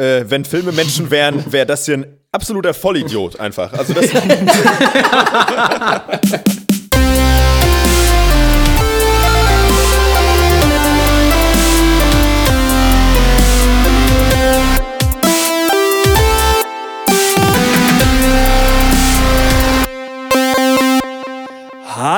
äh, wenn Filme Menschen wären, wäre das hier ein absoluter Vollidiot einfach. Also das.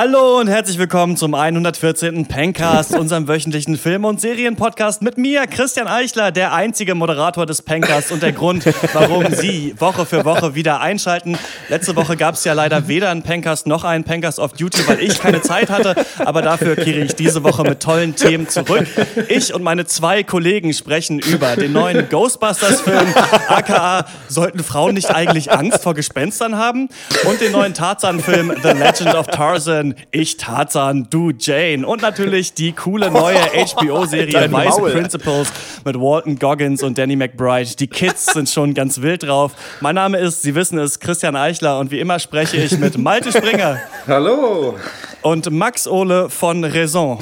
Hallo und herzlich willkommen zum 114. Pencast, unserem wöchentlichen Film- und Serienpodcast mit mir, Christian Eichler, der einzige Moderator des Pencasts und der Grund, warum Sie Woche für Woche wieder einschalten. Letzte Woche gab es ja leider weder einen Pencast noch einen Pencast auf Duty, weil ich keine Zeit hatte, aber dafür kehre ich diese Woche mit tollen Themen zurück. Ich und meine zwei Kollegen sprechen über den neuen Ghostbusters-Film, aka Sollten Frauen nicht eigentlich Angst vor Gespenstern haben? Und den neuen Tarzan-Film The Legend of Tarzan ich Tarzan, du Jane. Und natürlich die coole neue HBO-Serie Weiße Principles mit Walton Goggins und Danny McBride. Die Kids sind schon ganz wild drauf. Mein Name ist, Sie wissen es, Christian Eichler und wie immer spreche ich mit Malte Springer. Hallo. Und Max Ole von Raison.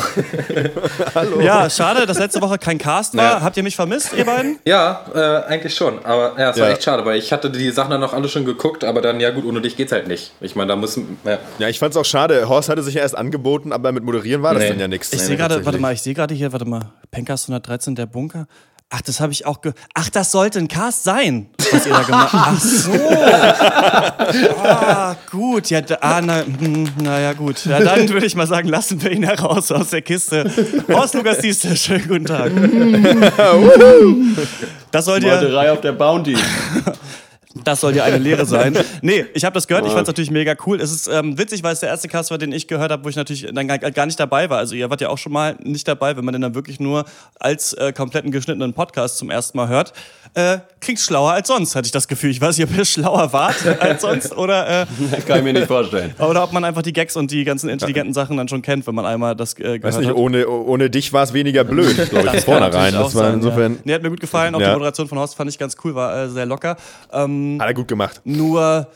Hallo. Ja, schade, dass letzte Woche kein Cast war. Ja. Habt ihr mich vermisst, ihr beiden? Ja, äh, eigentlich schon. Aber ja, es ja. war echt schade, weil ich hatte die Sachen dann noch alle schon geguckt, aber dann, ja gut, ohne dich geht's halt nicht. Ich meine, da muss. Ja, ja ich fand's auch schade. Horst hatte sich ja erst angeboten, aber mit Moderieren war das dann ja nichts. Ich nee, sehe gerade, warte mal, ich sehe gerade hier, warte mal, Pencast 113, der Bunker. Ach, das habe ich auch ge. Ach, das sollte ein Cast sein, was ihr da gemacht habt. Ach so. ah, gut. Ja, da, ah, na, hm, naja, gut. Ja, dann würde ich mal sagen, lassen wir ihn heraus aus der Kiste. Horst Lukas Diester, schönen guten Tag. das sollte ja. Morderei auf der Bounty. Das soll ja eine Lehre sein. Nee, ich habe das gehört, ich fand es natürlich mega cool. Es ist ähm, witzig, weil es der erste Cast war, den ich gehört habe, wo ich natürlich dann gar, nicht dabei war. Also ihr wart ja auch schon mal nicht dabei, wenn man den dann wirklich nur als äh, kompletten geschnittenen Podcast zum ersten Mal hört. Äh, klingt schlauer als sonst, hatte ich das Gefühl. Ich weiß nicht, ob ihr schlauer wart als sonst oder... Äh, Kann ich mir nicht vorstellen. Oder ob man einfach die Gags und die ganzen intelligenten Sachen dann schon kennt, wenn man einmal das äh, gehört weiß nicht, hat. Ohne, ohne dich war es weniger blöd, glaube ich, von vornherein. Das war insofern... Ja. Nee, hat mir gut gefallen. Auch ja. die Moderation von Horst fand ich ganz cool, war äh, sehr locker. Ähm, hat er gut gemacht. Nur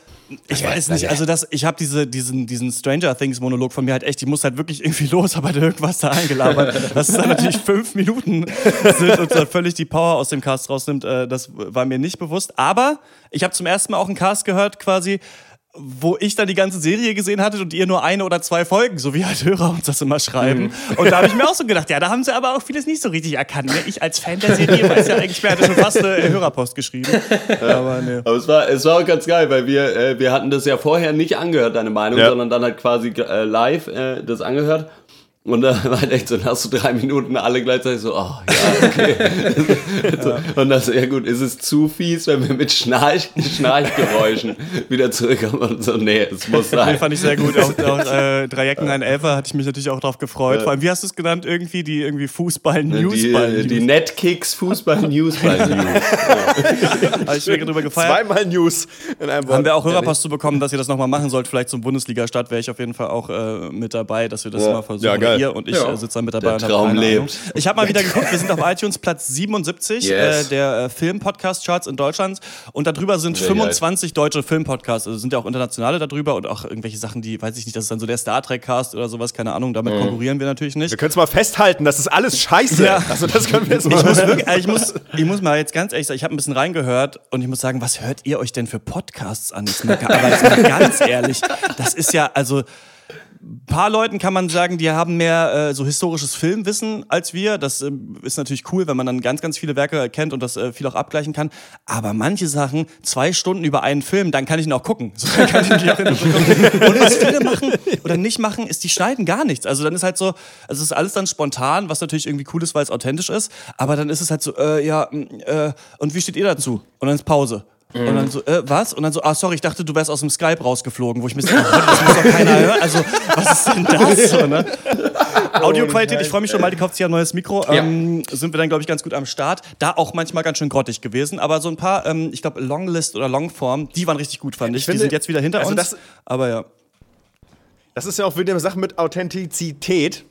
ich weiß nicht, also das, ich habe diese, diesen, diesen Stranger Things Monolog von mir halt echt, ich muss halt wirklich irgendwie los, aber irgendwas da eingelabert. Das ist dann natürlich fünf Minuten sind und dann völlig die Power aus dem Cast rausnimmt. Äh, das war mir nicht bewusst. Aber ich habe zum ersten Mal auch einen Cast gehört, quasi, wo ich dann die ganze Serie gesehen hatte und ihr nur eine oder zwei Folgen, so wie halt Hörer uns das immer schreiben. Mhm. Und da habe ich mir auch so gedacht, ja, da haben sie aber auch vieles nicht so richtig erkannt. Ne? Ich als Fan der Serie weiß ja eigentlich, wer hatte schon fast eine Hörerpost geschrieben. aber, ne. aber es, war, es war auch ganz geil, weil wir, äh, wir hatten das ja vorher nicht angehört, deine Meinung, ja. sondern dann halt quasi äh, live äh, das angehört. Und dann war halt echt so, dann hast du drei Minuten alle gleichzeitig so, oh ja, okay. ja. Und dann so, ja gut, ist es zu fies, wenn wir mit Schnarch, Schnarchgeräuschen wieder zurückkommen und so, nee, es muss sein. Den fand ich sehr gut. Auch, auch äh, drei Jacken, ein Elfer, hatte ich mich natürlich auch drauf gefreut. Vor allem, wie hast du es genannt, irgendwie, die irgendwie Fußball-Newsball. Die, die Netkicks Fußball-Newsball-News. Habe ich mir drüber gefeiert. Zweimal News in einem Wort. Haben wir auch Hörerpost zu bekommen, dass ihr das nochmal machen sollt, vielleicht zum Bundesliga-Start, wäre ich auf jeden Fall auch äh, mit dabei, dass wir das ja. mal versuchen. Ja, geil ihr und ich ja. äh, sitze da mit dabei. Der Traum lebt. Ich habe mal wieder geguckt, wir sind auf iTunes Platz 77 yes. äh, der äh, Film-Podcast-Charts in Deutschland und darüber sind Sehr 25 geil. deutsche Film-Podcasts, also sind ja auch internationale darüber und auch irgendwelche Sachen, die, weiß ich nicht, das ist dann so der Star Trek-Cast oder sowas, keine Ahnung, damit mhm. konkurrieren wir natürlich nicht. Wir können es mal festhalten, das ist alles scheiße. Ja. Also das können wir jetzt ich muss, wirklich, ich, muss, ich muss mal jetzt ganz ehrlich sagen, ich habe ein bisschen reingehört und ich muss sagen, was hört ihr euch denn für Podcasts an? Mal, aber jetzt mal ganz ehrlich, das ist ja, also paar Leuten kann man sagen, die haben mehr äh, so historisches Filmwissen als wir. Das äh, ist natürlich cool, wenn man dann ganz, ganz viele Werke kennt und das äh, viel auch abgleichen kann. Aber manche Sachen, zwei Stunden über einen Film, dann kann ich ihn auch gucken. So, kann ich ihn auch und was viele machen oder nicht machen, ist, die schneiden gar nichts. Also dann ist halt so, also es ist alles dann spontan, was natürlich irgendwie cool ist, weil es authentisch ist. Aber dann ist es halt so, äh, ja, äh, und wie steht ihr dazu? Und dann ist Pause. Mhm. Und dann so, äh, was? Und dann so, ah, sorry, ich dachte, du wärst aus dem Skype rausgeflogen, wo ich mir so, das muss doch keiner hören. Also, was ist denn das? So, ne? Audioqualität, ich freue mich schon mal, die kauft sich ja ein neues Mikro. Ähm, Sind wir dann, glaube ich, ganz gut am Start. Da auch manchmal ganz schön grottig gewesen. Aber so ein paar, ähm, ich glaube, Longlist oder Longform, die waren richtig gut, fand ich. ich finde, die sind jetzt wieder hinter also uns. Das, aber ja. Das ist ja auch wieder eine Sache mit Authentizität.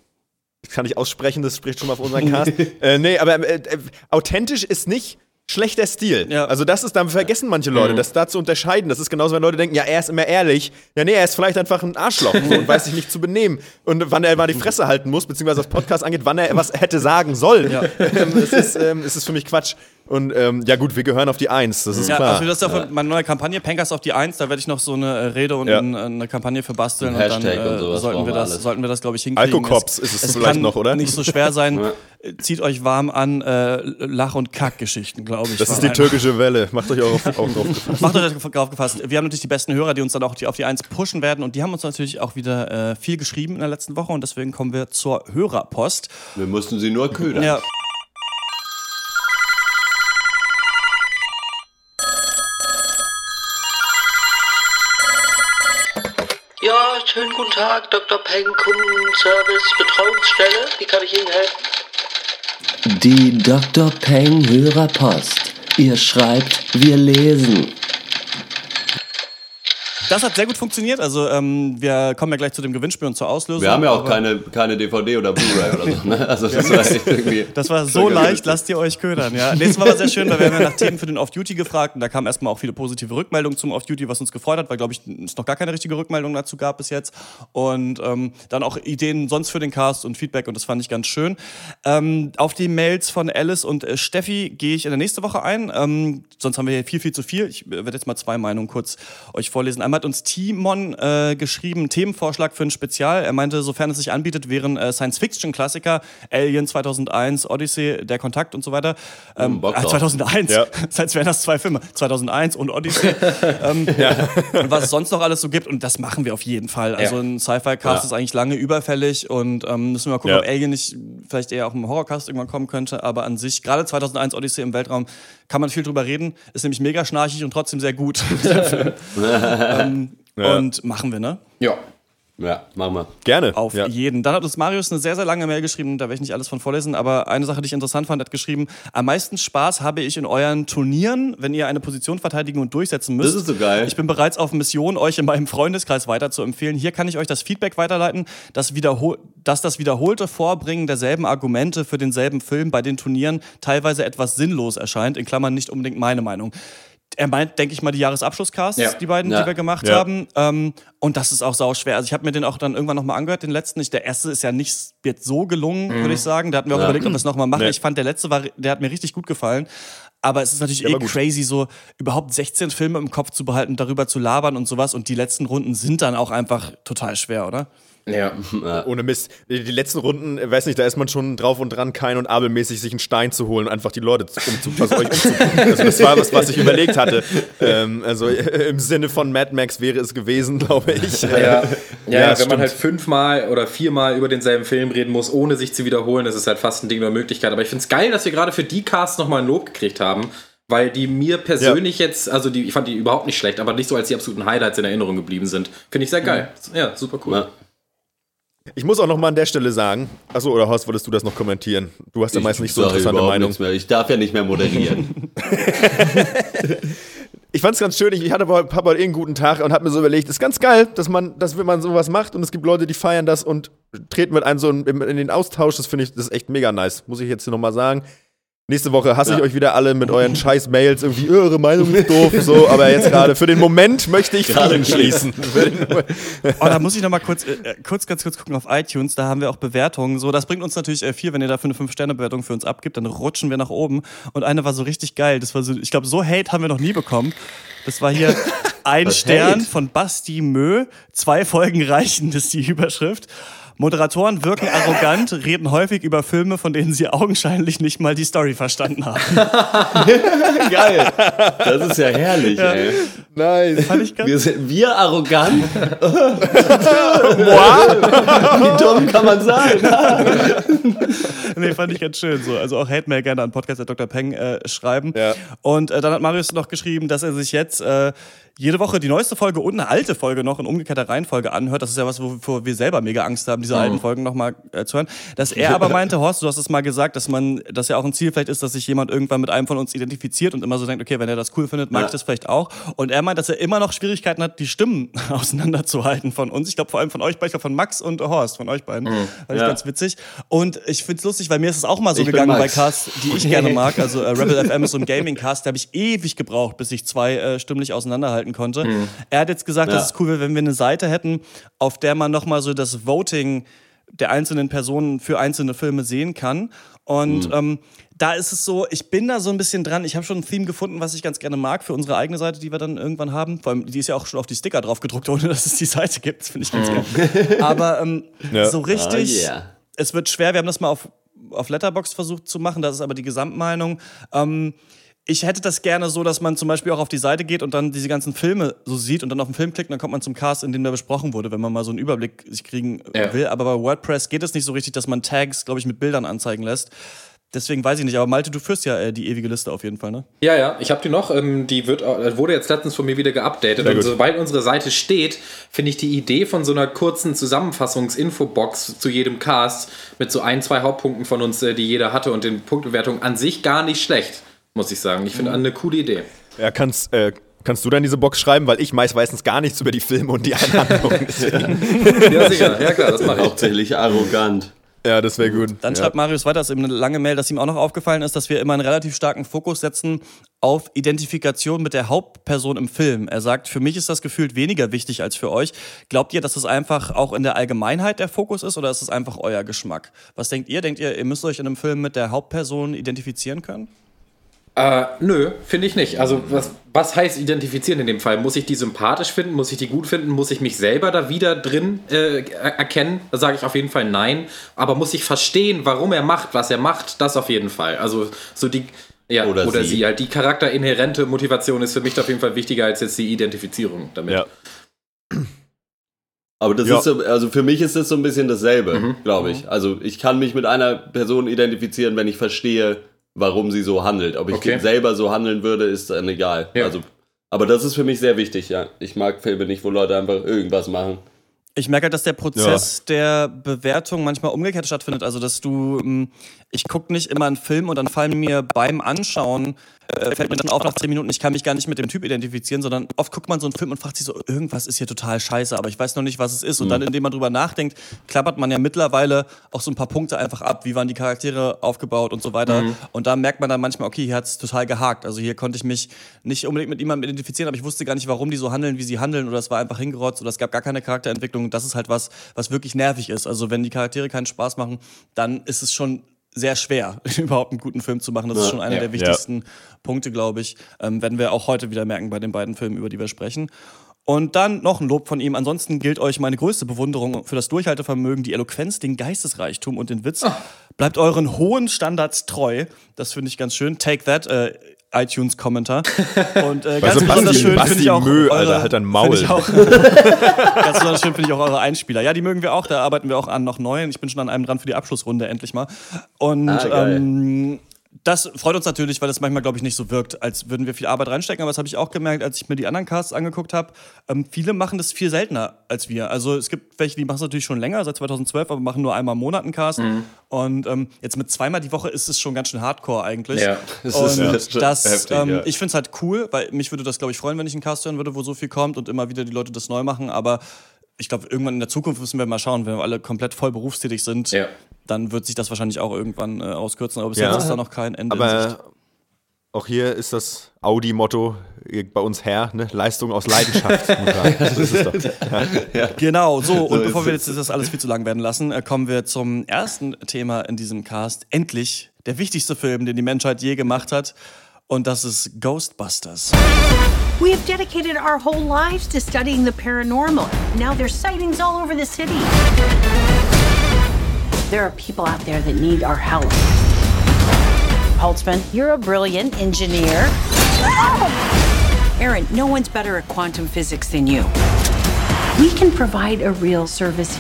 Kann ich aussprechen, das spricht schon mal auf unseren Cast. äh, nee, aber äh, äh, authentisch ist nicht schlechter Stil. Ja. Also das ist, da vergessen manche Leute, mhm. das da zu unterscheiden. Das ist genauso, wenn Leute denken, ja, er ist immer ehrlich. Ja, nee, er ist vielleicht einfach ein Arschloch und weiß sich nicht zu benehmen. Und wann er mal die Fresse halten muss, beziehungsweise was Podcast angeht, wann er was hätte sagen sollen. Ja. Ähm, es, ist, ähm, es ist für mich Quatsch. Und ähm, ja gut, wir gehören auf die Eins, das ist ja, klar. Also das ist ja für meine neue Kampagne, Pankers auf die Eins, da werde ich noch so eine äh, Rede und Ja. eine, eine Kampagne für basteln Ein und dann Hashtag äh, und sowas sollten, wir das, alles. sollten wir das, glaube ich, hinkriegen. Alkokops ist es es vielleicht kann noch, oder? nicht so schwer sein. Äh, Zieht euch warm an, äh, Lach- und Kackgeschichten, glaube ich. das ist die einfach- türkische Welle. Macht euch auch, auf, auch drauf gefasst. Macht euch drauf gefasst. Wir haben natürlich die besten Hörer, die uns dann auch die, auf die Eins pushen werden. Und die haben uns natürlich auch wieder äh, viel geschrieben in der letzten Woche. Und deswegen kommen wir zur Hörerpost. Wir mussten sie nur ködern. Ja. Ja, schönen guten Tag, Dr. Peng, Kundenservice, Betreuungsstelle. Wie kann ich Ihnen helfen? Die Dr. Peng Hörerpost. Ihr schreibt, wir lesen. Das hat sehr gut funktioniert. Also ähm, wir kommen ja gleich zu dem Gewinnspiel und zur Auslösung. Wir haben ja auch keine, keine DVD oder Blu-ray oder so. Ne? Also das war irgendwie. Das war so leicht, lasst ihr euch ködern. Ja. Nächstes Mal war sehr schön, weil wir haben ja nach Themen für den Off-Duty gefragt und da kamen erstmal auch viele positive Rückmeldungen zum Off-Duty, was uns gefreut hat, weil, glaube ich, es noch gar keine richtige Rückmeldung dazu gab bis jetzt. Und ähm, dann auch Ideen sonst für den Cast und Feedback und das fand ich ganz schön. Ähm, auf die Mails von Alice und äh, Steffi gehe ich in der nächste Woche ein. Ähm, sonst haben wir hier viel, viel zu viel. Ich äh, werde jetzt mal zwei Meinungen kurz euch vorlesen. Einmal hat uns Timon äh, geschrieben, Themenvorschlag für ein Spezial. Er meinte, sofern es sich anbietet, wären äh, Science-Fiction-Klassiker, Alien 2001, Odyssey, Der Kontakt und so weiter. Ähm, Bock äh, drauf. 2001, Ja. als wären das zwei Filme. 2001 und Odyssey. ähm, und was es sonst noch alles so gibt. Und das machen wir auf jeden Fall. Also ein Sci-Fi-Cast Ja. ist eigentlich lange überfällig und ähm, müssen wir mal gucken, Ja. ob Alien nicht vielleicht eher auch im Horrorcast irgendwann kommen könnte. Aber an sich, gerade 2001 Odyssey im Weltraum, kann man viel drüber reden. Ist nämlich mega schnarchig und trotzdem sehr gut. ähm, Ja. Und machen wir, ne? Ja. Ja, machen wir. Gerne. Auf ja. jeden. Dann hat uns Marius eine sehr, sehr lange Mail geschrieben, da werde ich nicht alles von vorlesen, aber eine Sache, die ich interessant fand, hat geschrieben, am meisten Spaß habe ich in euren Turnieren, wenn ihr eine Position verteidigen und durchsetzen müsst. Das ist so geil. Ich bin bereits auf Mission, euch in meinem Freundeskreis weiter zu empfehlen. Hier kann ich euch das Feedback weiterleiten, dass, wiederhol dass das wiederholte Vorbringen derselben Argumente für denselben Film bei den Turnieren teilweise etwas sinnlos erscheint, in Klammern nicht unbedingt meine Meinung. Er meint, denke ich mal, die Jahresabschlusscasts, Ja. die beiden, Ja. die wir gemacht Ja. haben. Ähm, und das ist auch sau schwer. Also ich habe mir den auch dann irgendwann nochmal angehört, den letzten. Ich, der erste ist ja nicht jetzt so gelungen, würde ich sagen. Da hatten wir auch Ja. überlegt, ob wir es nochmal machen. Nee. Ich fand, der letzte war, der hat mir richtig gut gefallen. Aber es ist natürlich eh gut. crazy, so überhaupt 16 Filme im Kopf zu behalten, darüber zu labern und sowas. Und die letzten Runden sind dann auch einfach total schwer, oder? Ja. Ohne Mist. Die letzten Runden, äh, weiß nicht, da ist man schon drauf und dran, Kain und Abel mäßig sich einen Stein zu holen und einfach die Leute also umzubringen. Also das war was, was ich überlegt hatte. Ähm, also äh, im Sinne von Mad Max wäre es gewesen, glaube ich. Ja, ja, ja, wenn stimmt. man halt fünfmal oder viermal über denselben Film reden muss, ohne sich zu wiederholen, das ist halt fast ein Ding der Möglichkeit. Aber ich finde es geil, dass wir gerade für die Casts nochmal ein Lob gekriegt haben, weil die mir persönlich jetzt, also die, ich fand die überhaupt nicht schlecht, aber nicht so als die absoluten Highlights in Erinnerung geblieben sind. Finde ich sehr geil. Ja, super cool. Ja. Ich muss auch noch mal an der Stelle sagen, achso, oder Horst, wolltest du das noch kommentieren? Du hast ja meist nicht so interessante Meinung. Mehr. Ich darf ja nicht mehr moderieren. Ich fand's ganz schön, ich hatte hab heute eh einen guten Tag und hab mir so überlegt, ist ganz geil, dass man, dass wenn man sowas macht und es gibt Leute, die feiern das und treten mit einem so in, in den Austausch, das finde ich, das ist echt mega nice, muss ich jetzt hier noch mal sagen. Nächste Woche hasse ich euch wieder alle mit euren scheiß Mails, irgendwie, eure Meinung ist doof, so, aber jetzt gerade für den Moment möchte ich Frieden schließen. Oh, da muss ich noch mal kurz, äh, äh, kurz, ganz kurz gucken auf iTunes. Da haben wir auch Bewertungen. So, das bringt uns natürlich äh, viel, wenn ihr dafür eine 5-Sterne-Bewertung für uns abgibt. Dann rutschen wir nach oben. Und eine war so richtig geil. Das war so, ich glaube, so Hate haben wir noch nie bekommen. Das war hier ein Stern Hate? von Basti Mö. Zwei Folgen reichen, das ist die Überschrift. Moderatoren wirken arrogant, reden häufig über Filme, von denen sie augenscheinlich nicht mal die Story verstanden haben. Geil. Das ist ja herrlich, ey. nice. Fand ich ganz Wir sind wir arrogant. Wie dumm kann man sein? nee, fand ich ganz schön so. Also auch Hate-Mail gerne an Podcast Dr. Peng äh, schreiben. Ja. Und äh, dann hat Marius noch geschrieben, dass er sich jetzt äh, jede Woche die neueste Folge und eine alte Folge noch in umgekehrter Reihenfolge anhört. Das ist ja was, wovor wir selber mega Angst haben, diese alten Folgen nochmal äh, zu hören. Dass er aber meinte, Horst, du hast es mal gesagt, dass man, dass ja auch ein Ziel vielleicht ist, dass sich jemand irgendwann mit einem von uns identifiziert und immer so denkt, okay, wenn er das cool findet, mag Ja. ich das vielleicht auch. Und er meint, dass er immer noch Schwierigkeiten hat, die Stimmen auseinanderzuhalten von uns. Ich glaube vor allem von euch beiden, ich glaube von Max und Horst, von euch beiden. Fand ich Ja. ganz witzig. Und ich find's lustig, weil mir ist es auch mal so Ich gegangen bei. Casts, die ich gerne mag. Also äh, Rebel FM ist so ein Gaming-Cast, da habe ich ewig gebraucht, bis ich zwei äh, stimmlich auseinanderhalten konnte. Er hat jetzt gesagt, Ja. dass es cool wäre, wenn wir eine Seite hätten, auf der man nochmal so das Voting der einzelnen Personen für einzelne Filme sehen kann. Und ähm, da ist es so, ich bin da so ein bisschen dran. Ich habe schon ein Theme gefunden, was ich ganz gerne mag für unsere eigene Seite, die wir dann irgendwann haben. Vor allem, die ist ja auch schon auf die Sticker drauf gedruckt, ohne dass es die Seite gibt. Das finde ich ganz geil. Aber ähm, Ja. so richtig, Oh, yeah. es wird schwer. Wir haben das mal auf, auf Letterbox versucht zu machen. Das ist aber die Gesamtmeinung. Ähm, ich hätte das gerne so, dass man zum Beispiel auch auf die Seite geht und dann diese ganzen Filme so sieht und dann auf den Film klickt und dann kommt man zum Cast, in dem der besprochen wurde, wenn man mal so einen Überblick sich kriegen Ja. will. Aber bei WordPress geht es nicht so richtig, dass man Tags, glaube ich, mit Bildern anzeigen lässt. Deswegen weiß ich nicht. Aber Malte, du führst ja äh, die ewige Liste auf jeden Fall, ne? Ja, ja, ich habe die noch. Ähm, die wird, äh, wurde jetzt letztens von mir wieder geupdatet. Und sobald unsere Seite steht, finde ich die Idee von so einer kurzen Zusammenfassungs-Infobox zu jedem Cast mit so ein, zwei Hauptpunkten von uns, äh, die jeder hatte und den Punktbewertungen an sich gar nicht schlecht, muss ich sagen. Ich finde eine coole Idee. Ja, kannst, äh, kannst du dann diese Box schreiben? Weil ich weiß meistens gar nichts über die Filme und die Einhandlung. Ja, sicher. Ja, klar, das mache ich. Hauptsächlich arrogant. ja, das wäre gut. Dann ja. schreibt Marius weiter, das ist eben eine lange Mail, dass ihm auch noch aufgefallen ist, dass wir immer einen relativ starken Fokus setzen auf Identifikation mit der Hauptperson im Film. Er sagt, für mich ist das gefühlt weniger wichtig als für euch. Glaubt ihr, dass das einfach auch in der Allgemeinheit der Fokus ist oder ist es einfach euer Geschmack? Was denkt ihr? Denkt ihr, ihr müsst euch in einem Film mit der Hauptperson identifizieren können? Äh, nö, finde ich nicht. Also, was, was heißt identifizieren in dem Fall? Muss ich die sympathisch finden? Muss ich die gut finden? Muss ich mich selber da wieder drin äh, er- erkennen? Da sage ich auf jeden Fall nein. Aber muss ich verstehen, warum er macht, was er macht? Das auf jeden Fall. Also, so die. Ja, Oder oder, sie. sie. Halt die charakterinhärente Motivation ist für mich auf jeden Fall wichtiger als jetzt die Identifizierung damit. Ja. Aber das Ja. ist so, also für mich ist das so ein bisschen dasselbe, Mhm. glaube ich. Also ich kann mich mit einer Person identifizieren, wenn ich verstehe, warum sie so handelt. Ob ich Okay. selber so handeln würde, ist dann egal. Ja. Also, aber das ist für mich sehr wichtig, ja. Ich mag Filme nicht, wo Leute einfach irgendwas machen. Ich merke halt, dass der Prozess der Bewertung manchmal umgekehrt stattfindet. Also, dass du, ähm, ich gucke nicht immer einen Film und dann fallen mir beim Anschauen, äh, fällt mir dann auf nach 10 Minuten, ich kann mich gar nicht mit dem Typ identifizieren, sondern oft guckt man so einen Film und fragt sich so, irgendwas ist hier total scheiße, aber ich weiß noch nicht, was es ist. Und dann, indem man drüber nachdenkt, klappert man ja mittlerweile auch so ein paar Punkte einfach ab. Wie waren die Charaktere aufgebaut und so weiter. Und da merkt man dann manchmal, okay, hier hat es total gehakt. Also hier konnte ich mich nicht unbedingt mit jemandem identifizieren, aber ich wusste gar nicht, warum die so handeln, wie sie handeln, oder es war einfach hingerotzt oder es gab gar keine Charakterentwicklung. Das ist halt was, was wirklich nervig ist. Also wenn die Charaktere keinen Spaß machen, dann ist es schon sehr schwer, überhaupt einen guten Film zu machen. Das ist schon einer Ja. der wichtigsten Punkte, glaube ich. Ähm, werden wir auch heute wieder merken bei den beiden Filmen, über die wir sprechen. Und dann noch ein Lob von ihm. Ansonsten gilt euch meine größte Bewunderung für das Durchhaltevermögen, die Eloquenz, den Geistesreichtum und den Witz. Bleibt euren hohen Standards treu. Das finde ich ganz schön. Take that, äh, iTunes-Kommentar. Und äh, ganz Also besonders Basti, schön finde ich auch. Müll, eure, Alter, halt dein Maul. Ich auch, ganz besonders schön finde ich auch eure Einspieler. Ja, die mögen wir auch. Da arbeiten wir auch an noch neuen. Ich bin schon an einem dran für die Abschlussrunde endlich mal. Und Ah, ähm, das freut uns natürlich, weil es manchmal, glaube ich, nicht so wirkt, als würden wir viel Arbeit reinstecken. Aber das habe ich auch gemerkt, als ich mir die anderen Casts angeguckt habe. Ähm, viele machen das viel seltener als wir. Also es gibt welche, die machen es natürlich schon länger, seit 2012, aber machen nur einmal im Monat einen Cast. Mhm. Und ähm, jetzt mit zweimal die Woche ist es schon ganz schön hardcore eigentlich. Ja. Das Und ist- das schon das, heftig, ähm, ja. ich finde es halt cool, weil mich würde das, glaube ich, freuen, wenn ich einen Cast hören würde, wo so viel kommt und immer wieder die Leute das neu machen. Aber ich glaube, irgendwann in der Zukunft müssen wir mal schauen, wenn wir alle komplett voll berufstätig sind, Ja. dann wird sich das wahrscheinlich auch irgendwann äh, auskürzen. Aber bis Ja. jetzt ist da noch kein Ende. in Sicht. Aber auch hier ist das Audi-Motto bei uns her, ne? Leistung aus Leidenschaft. doch. Genau, so, und bevor wir jetzt das alles viel zu lang werden lassen, äh, kommen wir zum ersten Thema in diesem Cast. Endlich der wichtigste Film, den die Menschheit je gemacht hat. Und das ist Ghostbusters. We have dedicated our whole lives to studying the paranormal. Now there's sightings all over the city. There are people out there that need our help. Holtzman, you're a brilliant engineer. Aaron, no one's better at quantum physics than you. We can provide a real service.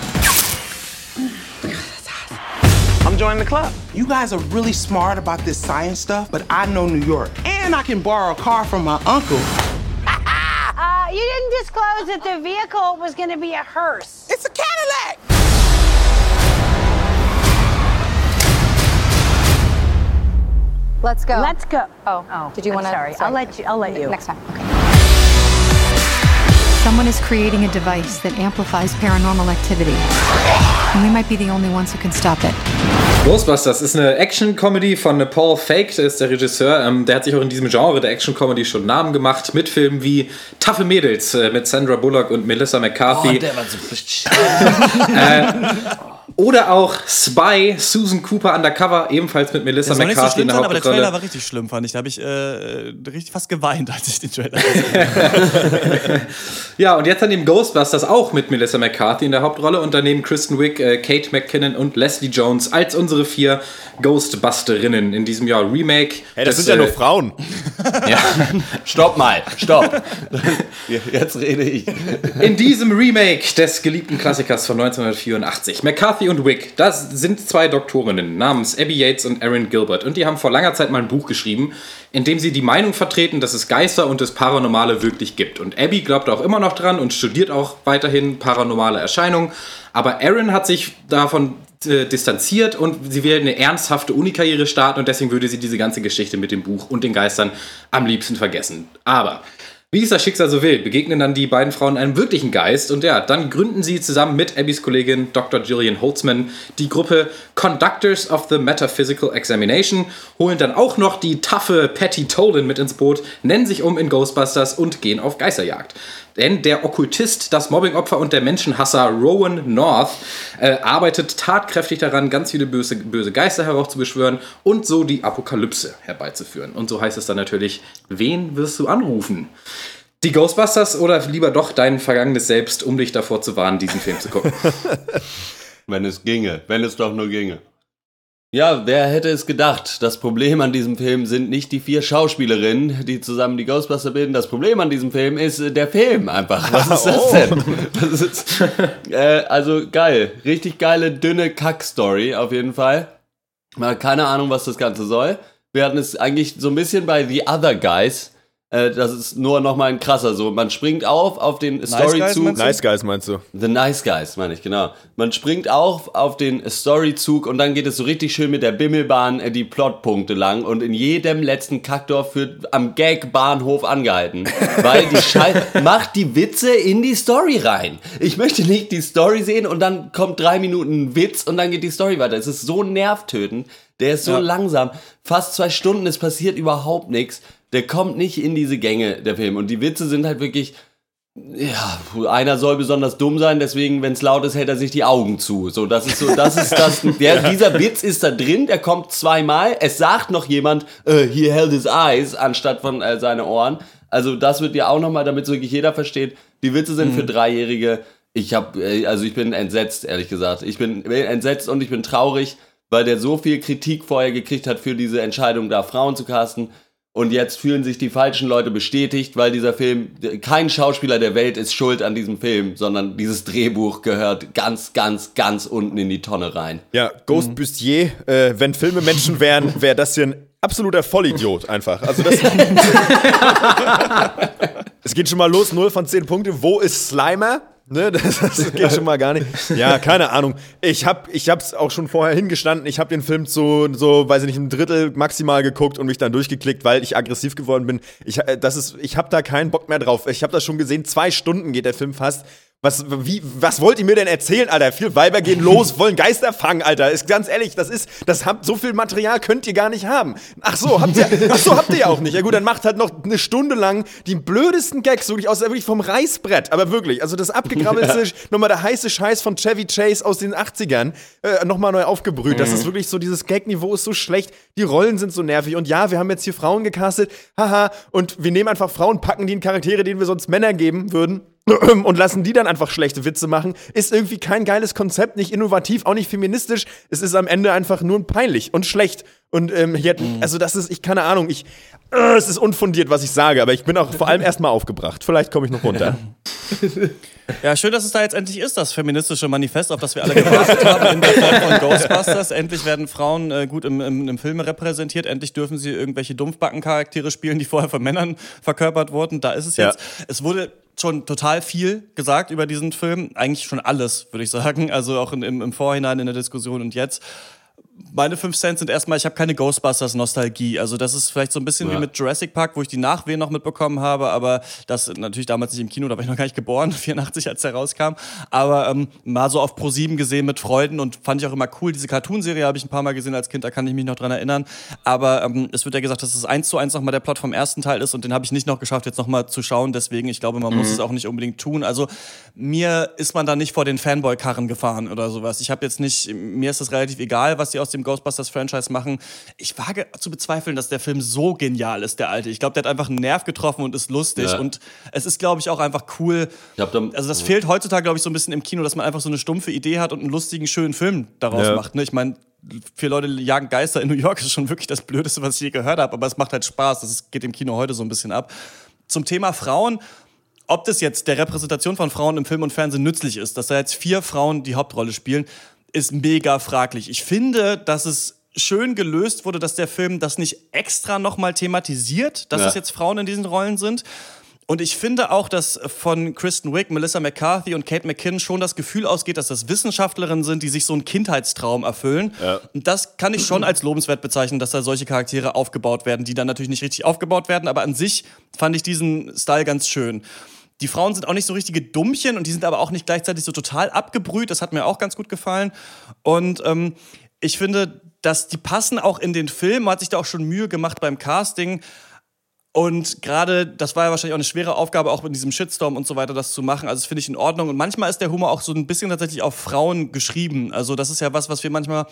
I'm joining the club. You guys are really smart about this science stuff, but I know New York. And I can borrow a car from my uncle. Uh, you didn't disclose that the vehicle was going to be a hearse. It's a Cadillac! Let's go. Let's go. Oh, Oh, did you want to? Sorry, I'll let you. I'll let you. Next time. Okay. Someone is creating a device that amplifies paranormal activity. And we might be the only ones who can stop it. Ghostbusters ist eine Action-Comedy von Paul Fake, der ist der Regisseur. Ähm, der hat sich auch in diesem Genre der Action-Comedy schon Namen gemacht, mit Filmen wie Taffe Mädels äh, mit Sandra Bullock und Melissa McCarthy. Oh, der war so Oder auch Spy, Susan Cooper Undercover, ebenfalls mit Melissa Das soll nicht so McCarthy schlimm in der sein, aber der Trailer war richtig schlimm, fand ich. Da habe ich äh, richtig fast geweint, als ich den Trailer gesehen habe. Ja, und jetzt daneben Ghostbusters auch mit Melissa McCarthy in der Hauptrolle und daneben Kristen Wiig, äh, Kate McKinnon und Leslie Jones als unsere vier Ghostbusterinnen in diesem Jahr Remake. Hey, das des, sind ja äh, nur Frauen. Ja, stopp mal, stopp. Jetzt rede ich. In diesem Remake des geliebten Klassikers von 1984, McCarthy und Wick, das sind zwei Doktorinnen namens Abby Yates und Erin Gilbert. Und die haben vor langer Zeit mal ein Buch geschrieben, in dem sie die Meinung vertreten, dass es Geister und das Paranormale wirklich gibt. Und Abby glaubt auch immer noch dran und studiert auch weiterhin paranormale Erscheinungen. Aber Erin hat sich davon äh, distanziert und sie will eine ernsthafte Unikarriere starten und deswegen würde sie diese ganze Geschichte mit dem Buch und den Geistern am liebsten vergessen. Aber wie es das Schicksal so will, begegnen dann die beiden Frauen einem wirklichen Geist und ja, dann gründen sie zusammen mit Abbys Kollegin Dr. Gillian Holtzman die Gruppe Conductors of the Metaphysical Examination, holen dann auch noch die taffe Patty Tolan mit ins Boot, nennen sich um in Ghostbusters und gehen auf Geisterjagd. Denn der Okkultist, das Mobbingopfer und der Menschenhasser Rowan North äh, arbeitet tatkräftig daran, ganz viele böse, böse Geister heraufzubeschwören und so die Apokalypse herbeizuführen. Und so heißt es dann natürlich, wen wirst du anrufen? Die Ghostbusters oder lieber doch dein vergangenes Selbst, um dich davor zu warnen, diesen Film zu gucken? Wenn es ginge, wenn es doch nur ginge. Ja, wer hätte es gedacht? Das Problem an diesem Film sind nicht die vier Schauspielerinnen, die zusammen die Ghostbuster bilden. Das Problem an diesem Film ist äh, der Film einfach. Was ist das denn? Das ist, äh, also geil. Richtig geile, dünne Kack-Story auf jeden Fall. Mal keine Ahnung, was das Ganze soll. Wir hatten es eigentlich so ein bisschen bei The Other Guys. Äh, das ist nur noch mal ein krasser so. Man springt auf auf den Guys, Storyzug. Nice Guys meinst du? The Nice Guys, meine ich, genau. Man springt auf auf den Storyzug und dann geht es so richtig schön mit der Bimmelbahn äh, die Plotpunkte lang und in jedem letzten Kackdorf wird am Gag-Bahnhof angehalten. Weil die Scheiße macht die Witze in die Story rein. Ich möchte nicht die Story sehen und dann kommt drei Minuten Witz und dann geht die Story weiter. Es ist so nervtötend. Der ist so Ja. langsam. Fast zwei Stunden, es passiert überhaupt nichts. Der kommt nicht in diese Gänge, der Film. Und die Witze sind halt wirklich ja, einer soll besonders dumm sein, deswegen, wenn es laut ist, hält er sich die Augen zu. So, das ist so, das ist das. Der, dieser Witz ist da drin, der kommt zweimal. Es sagt noch jemand, äh, he held his eyes, anstatt von äh, seine Ohren. Also, das wird ja auch nochmal, damit wirklich jeder versteht. Die Witze sind für Dreijährige. Ich hab, äh, also ich bin entsetzt, ehrlich gesagt. Ich bin entsetzt und ich bin traurig, weil der so viel Kritik vorher gekriegt hat für diese Entscheidung, da Frauen zu casten. Und jetzt fühlen sich die falschen Leute bestätigt, weil dieser Film, kein Schauspieler der Welt ist schuld an diesem Film, sondern dieses Drehbuch gehört ganz, ganz, ganz unten in die Tonne rein. Ja, Ghost Bustier, äh, wenn Filme Menschen wären, wäre das hier ein absoluter Vollidiot einfach. Also das es geht schon mal los, 0 von 10 Punkte. Wo ist Slimer? Ne, das, das geht schon mal gar nicht. Ja, keine Ahnung. Ich hab, ich hab's auch schon vorher hingestanden. Ich habe den Film zu, so, weiß ich nicht, ein Drittel maximal geguckt und mich dann durchgeklickt, weil ich aggressiv geworden bin. Ich, äh, das ist, ich habe da keinen Bock mehr drauf. Ich habe das schon gesehen. Zwei Stunden geht der Film fast. Was, wie, was wollt ihr mir denn erzählen, Alter? Vier Weiber gehen los, wollen Geister fangen, Alter. Ist ganz ehrlich, das ist, das habt, so viel Material könnt ihr gar nicht haben. Ach so, habt ihr, ach so, habt ihr ja auch nicht. Ja gut, dann macht halt noch eine Stunde lang die blödesten Gags, wirklich aus, wirklich vom Reißbrett. Aber wirklich, also das abgekrabbelte, nochmal der heiße Scheiß von Chevy Chase aus den 80ern, äh, nochmal neu aufgebrüht. Das ist wirklich so, dieses Gag-Niveau ist so schlecht, die Rollen sind so nervig. Und ja, wir haben jetzt hier Frauen gecastet, haha, und wir nehmen einfach Frauen, packen die in Charaktere, denen wir sonst Männer geben würden und lassen die dann einfach schlechte Witze machen, ist irgendwie kein geiles Konzept, nicht innovativ, auch nicht feministisch. Es ist am Ende einfach nur peinlich und schlecht. Und ähm, hier, also das ist, ich keine Ahnung, ich, äh, es ist unfundiert, was ich sage, aber ich bin auch vor allem erstmal aufgebracht. Vielleicht komme ich noch runter. Ja, schön, dass es da jetzt endlich ist, das feministische Manifest, auf das wir alle gewartet haben in der Form von Ghostbusters. Endlich werden Frauen äh, gut im, im, im Film repräsentiert. Endlich dürfen sie irgendwelche Dumpfbacken-Charaktere spielen, die vorher von Männern verkörpert wurden. Da ist es Ja. jetzt. Es wurde schon total viel gesagt über diesen Film. Eigentlich schon alles, würde ich sagen. Also auch in, im, im Vorhinein in der Diskussion und jetzt meine fünf Cent sind erstmal, ich habe keine Ghostbusters-Nostalgie. Also das ist vielleicht so ein bisschen ja. wie mit Jurassic Park, wo ich die Nachwehen noch mitbekommen habe, aber das natürlich damals nicht im Kino, da war ich noch gar nicht geboren, 84, als der rauskam. Aber ähm, mal so auf Pro7 gesehen mit Freuden und fand ich auch immer cool. Diese Cartoonserie habe ich ein paar Mal gesehen als Kind, da kann ich mich noch dran erinnern. Aber ähm, es wird ja gesagt, dass es eins zu eins nochmal der Plot vom ersten Teil ist und den habe ich nicht noch geschafft, jetzt nochmal zu schauen. Deswegen, ich glaube, man mhm. muss es auch nicht unbedingt tun. Also mir ist man da nicht vor den Fanboy-Karren gefahren oder sowas. Ich habe jetzt nicht, mir ist es relativ egal, was die aus dem Ghostbusters-Franchise machen. Ich wage zu bezweifeln, dass der Film so genial ist, der alte. Ich glaube, der hat einfach einen Nerv getroffen und ist lustig. Ja. Und es ist, glaube ich, auch einfach cool. also das fehlt heutzutage, glaube ich, so ein bisschen im Kino, dass man einfach so eine stumpfe Idee hat und einen lustigen, schönen Film daraus ja. macht. Ne? Ich meine, vier Leute jagen Geister in New York ist schon wirklich das Blödeste, was ich je gehört habe, aber es macht halt Spaß. Das geht im Kino heute so ein bisschen ab. Zum Thema Frauen, ob das jetzt der Repräsentation von Frauen im Film und Fernsehen nützlich ist, dass da jetzt vier Frauen die Hauptrolle spielen, ist mega fraglich. Ich finde, dass es schön gelöst wurde, dass der Film das nicht extra nochmal thematisiert, dass ja. es jetzt Frauen in diesen Rollen sind. Und ich finde auch, dass von Kristen Wiig, Melissa McCarthy und Kate McKinnon schon das Gefühl ausgeht, dass das Wissenschaftlerinnen sind, die sich so einen Kindheitstraum erfüllen. Ja. Und das kann ich schon als lobenswert bezeichnen, dass da solche Charaktere aufgebaut werden, die dann natürlich nicht richtig aufgebaut werden. Aber an sich fand ich diesen Style ganz schön. Die Frauen sind auch nicht so richtige Dummchen und die sind aber auch nicht gleichzeitig so total abgebrüht. Das hat mir auch ganz gut gefallen. Und ähm, ich finde, dass die passen auch in den Film. Man hat sich da auch schon Mühe gemacht beim Casting. Und gerade, das war ja wahrscheinlich auch eine schwere Aufgabe, auch mit diesem Shitstorm und so weiter, das zu machen. Also das finde ich in Ordnung. Und manchmal ist der Humor auch so ein bisschen tatsächlich auf Frauen geschrieben. Also das ist ja was, was wir manchmal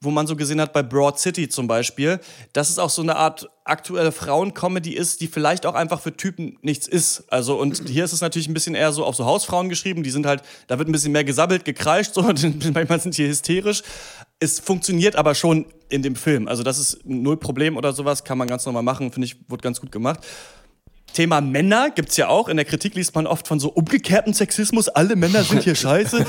wo man so gesehen hat bei Broad City zum Beispiel, dass es auch so eine Art aktuelle Frauencomedy ist, die vielleicht auch einfach für Typen nichts ist. Also und hier ist es natürlich ein bisschen eher so auf so Hausfrauen geschrieben, die sind halt, da wird ein bisschen mehr gesabbelt, gekreischt, so, manchmal sind die hysterisch. Es funktioniert aber schon in dem Film. Also das ist null Problem oder sowas, kann man ganz normal machen, finde ich, wurde ganz gut gemacht. Thema Männer gibt's ja auch. In der Kritik liest man oft von so umgekehrtem Sexismus. Alle Männer sind hier scheiße.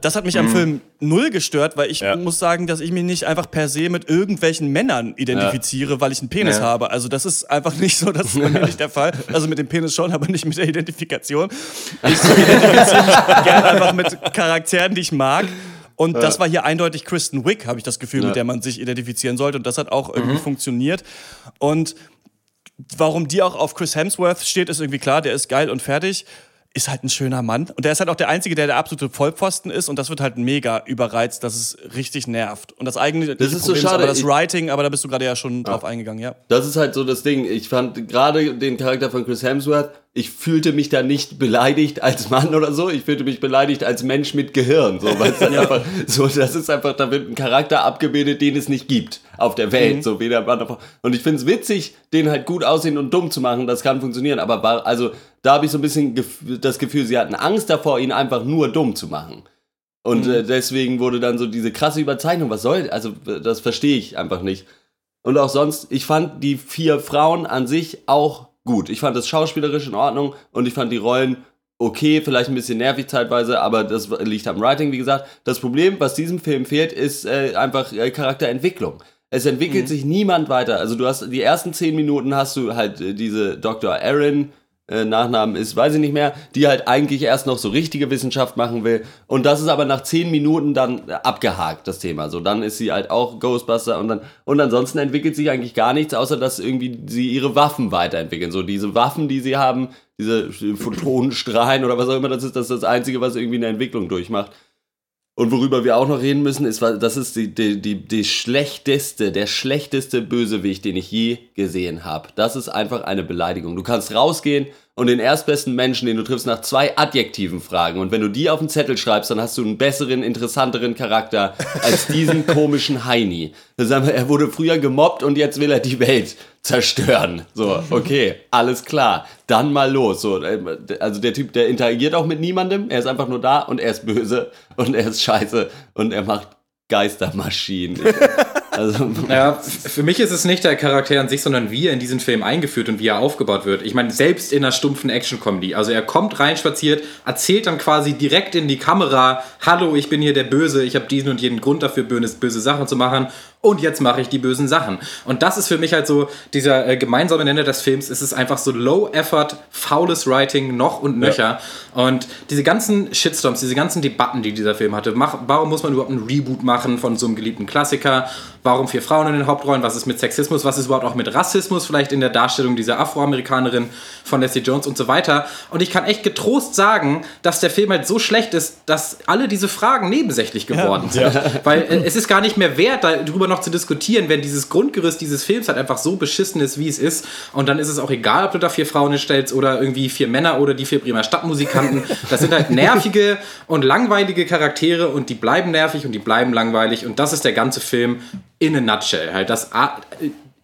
Das hat mich am mhm. Film null gestört, weil ich ja. muss sagen, dass ich mich nicht einfach per se mit irgendwelchen Männern identifiziere, ja. weil ich einen Penis ja. habe. Also das ist einfach nicht so, das ist bei mir nicht der Fall. Also mit dem Penis schon, aber nicht mit der Identifikation. Ich identifiziere mich gerne einfach mit Charakteren, die ich mag. Und das war hier eindeutig Kristen Wick, habe ich das Gefühl, mit der man sich identifizieren sollte. Und das hat auch irgendwie mhm. funktioniert. Und warum die auch auf Chris Hemsworth steht, ist irgendwie klar, der ist geil und fertig. Ist halt ein schöner Mann. Und der ist halt auch der Einzige, der der absolute Vollpfosten ist. Und das wird halt mega überreizt, dass es richtig nervt. Und das eigene das ist Problem so schade. ist aber das Writing, aber da bist du gerade ja schon ja. drauf eingegangen, ja. Das ist halt so das Ding. Ich fand gerade den Charakter von Chris Hemsworth, ich fühlte mich da nicht beleidigt als Mann oder so, ich fühlte mich beleidigt als Mensch mit Gehirn. So, weil es dann ja. einfach, so, das ist einfach, da wird ein Charakter abgebildet, den es nicht gibt auf der Welt. Mhm. So weder Mann Und ich finde es witzig, den halt gut aussehen und dumm zu machen, das kann funktionieren. Aber also, da habe ich so ein bisschen das Gefühl, sie hatten Angst davor, ihn einfach nur dumm zu machen. Und mhm. äh, deswegen wurde dann so diese krasse Überzeichnung, was soll, also das verstehe ich einfach nicht. Und auch sonst, ich fand die vier Frauen an sich auch gut. Ich fand das schauspielerisch in Ordnung und ich fand die Rollen okay, vielleicht ein bisschen nervig zeitweise, aber das liegt am Writing, wie gesagt. Das Problem, was diesem Film fehlt, ist äh, einfach äh, Charakterentwicklung. Es entwickelt mhm. sich niemand weiter. Also du hast die ersten zehn Minuten hast du halt äh, diese Dr. Aaron, äh, Nachnamen ist, weiß ich nicht mehr, die halt eigentlich erst noch so richtige Wissenschaft machen will. Und das ist aber nach zehn Minuten dann abgehakt, das Thema. So, dann ist sie halt auch Ghostbuster und dann, und ansonsten entwickelt sich eigentlich gar nichts, außer dass irgendwie sie ihre Waffen weiterentwickeln. So, diese Waffen, die sie haben, diese Photonenstrahlen oder was auch immer das ist, das ist das Einzige, was irgendwie eine Entwicklung durchmacht. Und worüber wir auch noch reden müssen, ist, das ist die, die, die, die schlechteste, der schlechteste Bösewicht, den ich je gesehen habe. Das ist einfach eine Beleidigung. Du kannst rausgehen und den erstbesten Menschen, den du triffst, nach zwei Adjektiven fragen. Und wenn du die auf den Zettel schreibst, dann hast du einen besseren, interessanteren Charakter als diesen komischen Heini. Er wurde früher gemobbt und jetzt will er die Welt zerstören. So, okay, alles klar. Dann mal los. So, äh, also der Typ, der interagiert auch mit niemandem. Er ist einfach nur da und er ist böse und er ist scheiße und er macht Geistermaschinen. Also, ja, für mich ist es nicht der Charakter an sich, sondern wie er in diesen Film eingeführt und wie er aufgebaut wird. Ich meine, selbst in einer stumpfen Action-Comedy. Also er kommt rein, spaziert, erzählt dann quasi direkt in die Kamera, hallo, ich bin hier der Böse, ich habe diesen und jeden Grund dafür, böse, böse Sachen zu machen. und jetzt mache ich die bösen Sachen. Und das ist für mich halt so dieser äh, gemeinsame Nenner des Films. Es ist einfach so Low-Effort, faules Writing noch und nöcher. Ja. Und diese ganzen Shitstorms, diese ganzen Debatten, die dieser Film hatte, mach, warum muss man überhaupt einen Reboot machen von so einem geliebten Klassiker? Warum vier Frauen in den Hauptrollen? Was ist mit Sexismus? Was ist überhaupt auch mit Rassismus? Vielleicht in der Darstellung dieser Afroamerikanerin von Leslie Jones und so weiter. Und ich kann echt getrost sagen, dass der Film halt so schlecht ist, dass alle diese Fragen nebensächlich geworden ja. sind. Ja. Weil äh, es ist gar nicht mehr wert, darüber noch zu diskutieren, wenn dieses Grundgerüst dieses Films halt einfach so beschissen ist, wie es ist. Und dann ist es auch egal, ob du da vier Frauen hinstellst oder irgendwie vier Männer oder die vier Bremer Stadtmusikanten. Das sind halt nervige und langweilige Charaktere und die bleiben nervig und die bleiben langweilig. Und das ist der ganze Film in a nutshell. Halt, dass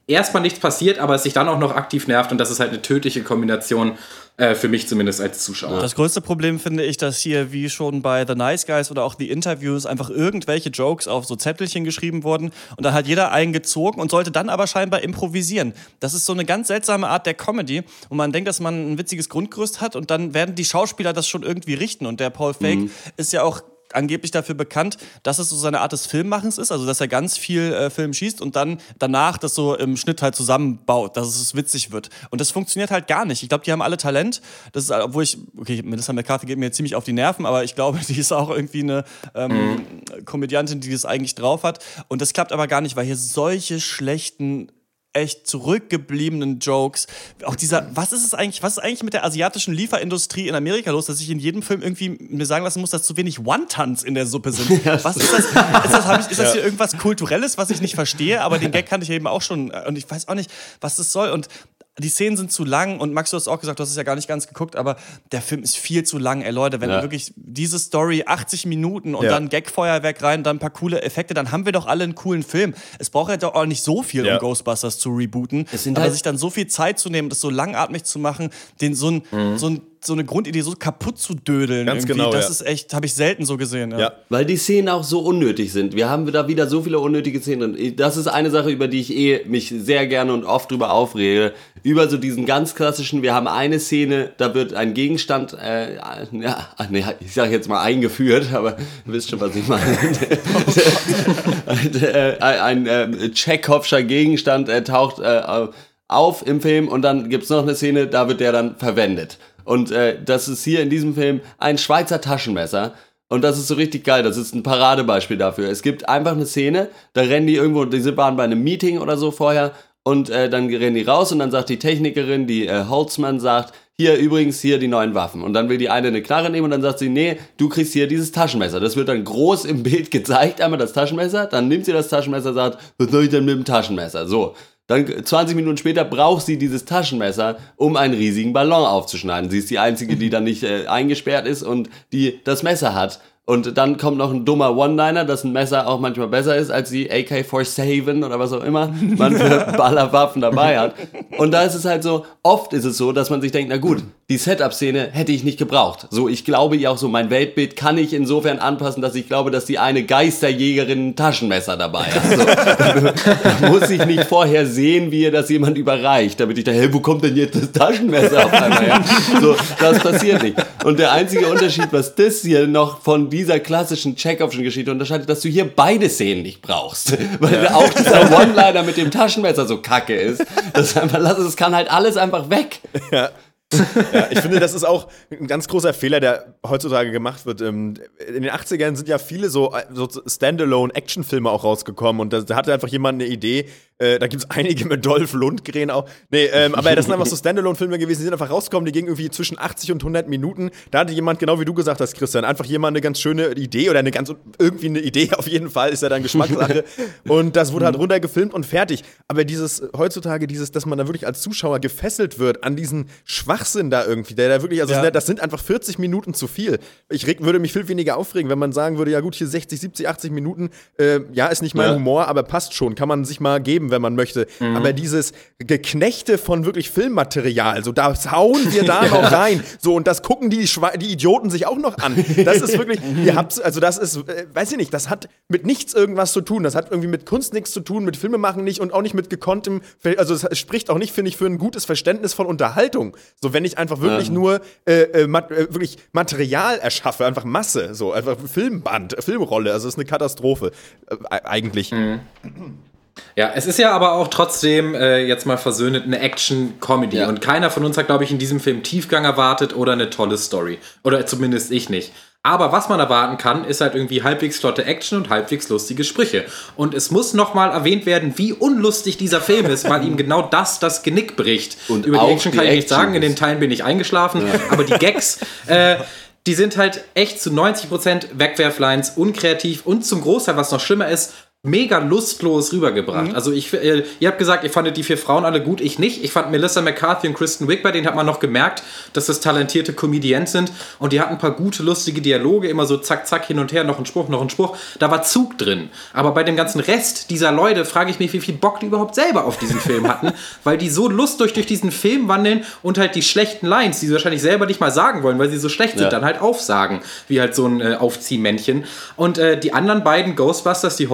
erstmal nichts passiert, aber es sich dann auch noch aktiv nervt und das ist halt eine tödliche Kombination äh, für mich zumindest als Zuschauer. Das größte Problem finde ich, dass hier wie schon bei The Nice Guys oder auch The Interviews einfach irgendwelche Jokes auf so Zettelchen geschrieben wurden und dann hat jeder eingezogen und sollte dann aber scheinbar improvisieren. Das ist so eine ganz seltsame Art der Comedy und man denkt, dass man ein witziges Grundgerüst hat und dann werden die Schauspieler das schon irgendwie richten und der Paul Fake mhm. ist ja auch angeblich dafür bekannt, dass es so seine Art des Filmmachens ist, also dass er ganz viel äh, Film schießt und dann danach das so im Schnitt halt zusammenbaut, dass es witzig wird. Und das funktioniert halt gar nicht. Ich glaube, die haben alle Talent. Das ist, obwohl ich, okay, Melissa McCarthy geht mir ziemlich auf die Nerven, aber ich glaube, die ist auch irgendwie eine ähm, mhm. Komödiantin, die das eigentlich drauf hat. Und das klappt aber gar nicht, weil hier solche schlechten echt zurückgebliebenen Jokes. Auch dieser, was ist es eigentlich, was ist eigentlich mit der asiatischen Lieferindustrie in Amerika los, dass ich in jedem Film irgendwie mir sagen lassen muss, dass zu wenig Wontons in der Suppe sind? was ist das? Ist das, ich, ist das hier irgendwas Kulturelles, was ich nicht verstehe? Aber den Gag kannte ich eben auch schon und ich weiß auch nicht, was das soll. Und die Szenen sind zu lang und Max, du hast auch gesagt, du hast es ja gar nicht ganz geguckt, aber der Film ist viel zu lang, ey Leute, wenn ja. wirklich diese Story 80 Minuten und ja. dann Gagfeuerwerk rein, dann ein paar coole Effekte, dann haben wir doch alle einen coolen Film. Es braucht ja doch auch nicht so viel, ja. um Ghostbusters zu rebooten, aber halt sich dann so viel Zeit zu nehmen, das so langatmig zu machen, den so ein, mhm. so ein so eine Grundidee so kaputt zu dödeln. Ganz irgendwie. genau. Das ja. ist echt, habe ich selten so gesehen. Ja. ja. Weil die Szenen auch so unnötig sind. Wir haben da wieder so viele unnötige Szenen. Das ist eine Sache, über die ich eh mich sehr gerne und oft drüber aufrege. Über so diesen ganz klassischen, wir haben eine Szene, da wird ein Gegenstand, äh, ja, nee, ich sage jetzt mal eingeführt, aber ihr wisst schon, was ich meine. ein, äh, Tschechoffscher Gegenstand äh, taucht äh, auf im Film und dann gibt es noch eine Szene, da wird der dann verwendet. Und äh, das ist hier in diesem Film ein Schweizer Taschenmesser. Und das ist so richtig geil. Das ist ein Paradebeispiel dafür. Es gibt einfach eine Szene, da rennen die irgendwo, diese waren bei einem Meeting oder so vorher. Und äh, dann rennen die raus und dann sagt die Technikerin, die äh, Holzmann sagt, hier übrigens hier die neuen Waffen. Und dann will die eine eine Knarre nehmen und dann sagt sie, nee, du kriegst hier dieses Taschenmesser. Das wird dann groß im Bild gezeigt, einmal das Taschenmesser, dann nimmt sie das Taschenmesser, und sagt, was soll ich denn mit dem Taschenmesser? So. Dann 20 Minuten später braucht sie dieses Taschenmesser, um einen riesigen Ballon aufzuschneiden. Sie ist die einzige, die dann nicht äh, eingesperrt ist und die das Messer hat. Und dann kommt noch ein dummer One-Liner, dass ein Messer auch manchmal besser ist als die AK-47 oder was auch immer man für Ballerwaffen dabei hat. Und da ist es halt so, oft ist es so, dass man sich denkt, na gut, die Setup-Szene hätte ich nicht gebraucht. So, ich glaube ja auch so, mein Weltbild kann ich insofern anpassen, dass ich glaube, dass die eine Geisterjägerin ein Taschenmesser dabei hat. So, muss ich nicht vorher sehen, wie ihr das jemand überreicht, damit ich da, hey, wo kommt denn jetzt das Taschenmesser auf einmal her? So, das passiert nicht. Und der einzige Unterschied, was das hier noch von dieser klassischen Chekhovschen Geschichte unterscheidet, dass du hier beide Szenen nicht brauchst. Weil ja. auch dieser One-Liner mit dem Taschenmesser so kacke ist. Das einfach, das kann halt alles einfach weg. Ja ja, ich finde, das ist auch ein ganz großer Fehler, der heutzutage gemacht wird. Ähm, in den 80ern sind ja viele so, so Standalone-Actionfilme auch rausgekommen und da hatte einfach jemand eine Idee. Äh, da gibt es einige mit Dolph Lundgren auch. Nee, ähm, aber das sind einfach so Standalone-Filme gewesen, die sind einfach rausgekommen, die gingen irgendwie zwischen 80 und 100 Minuten. Da hatte jemand, genau wie du gesagt hast, Christian, einfach jemand eine ganz schöne Idee oder eine ganz, irgendwie eine Idee, auf jeden Fall, ist ja dann Geschmackssache. und das wurde halt runtergefilmt und fertig. Aber dieses, heutzutage, dieses, dass man da wirklich als Zuschauer gefesselt wird an diesen Schwachsinn da irgendwie, der da wirklich, also ja. das sind einfach 40 Minuten zu viel. Ich reg, würde mich viel weniger aufregen, wenn man sagen würde, ja gut, hier 60, 70, 80 Minuten, äh, ja, ist nicht mein ja. Humor, aber passt schon, kann man sich mal geben, wenn man möchte. Mhm. Aber dieses Geknechte von wirklich Filmmaterial, so da hauen wir da noch rein, so und das gucken die, die Idioten sich auch noch an. Das ist wirklich, ihr habt, also das ist, äh, weiß ich nicht, das hat mit nichts irgendwas zu tun. Das hat irgendwie mit Kunst nichts zu tun, mit Filmemachen nicht und auch nicht mit gekonntem, also es spricht auch nicht, finde ich, für ein gutes Verständnis von Unterhaltung. So wenn ich einfach wirklich ähm. nur äh, äh, mat äh, wirklich Material erschaffe, einfach Masse, so einfach Filmband, Filmrolle, also es ist eine Katastrophe äh, eigentlich. Mhm. Ja, es ist ja aber auch trotzdem äh, jetzt mal versöhnt eine Action-Comedy. Ja. Und keiner von uns hat, glaube ich, in diesem Film Tiefgang erwartet oder eine tolle Story. Oder zumindest ich nicht. Aber was man erwarten kann, ist halt irgendwie halbwegs flotte Action und halbwegs lustige Sprüche. Und es muss nochmal erwähnt werden, wie unlustig dieser Film ist, weil ihm genau das das Genick bricht. Und Über die Action die kann ich nicht Action sagen, in den Teilen bin ich eingeschlafen. Aber die Gags, äh, die sind halt echt zu 90% Wegwerflines, unkreativ und zum Großteil, was noch schlimmer ist, mega lustlos rübergebracht. Also ich, äh, ihr habt gesagt, ihr fandet die vier Frauen alle gut, ich nicht. Ich fand Melissa McCarthy und Kristen Wiig, bei denen hat man noch gemerkt, dass das talentierte Comedians sind und die hatten ein paar gute, lustige Dialoge, immer so zack, zack, hin und her, noch ein Spruch, noch ein Spruch. Da war Zug drin. Aber bei dem ganzen Rest dieser Leute frage ich mich, wie viel Bock die überhaupt selber auf diesen Film hatten, weil die so lustlos durch diesen Film wandeln und halt die schlechten Lines, die sie wahrscheinlich selber nicht mal sagen wollen, weil sie so schlecht sind, Ja. dann halt aufsagen, wie halt so ein äh, Aufziehmännchen. Und äh, die anderen beiden Ghostbusters, die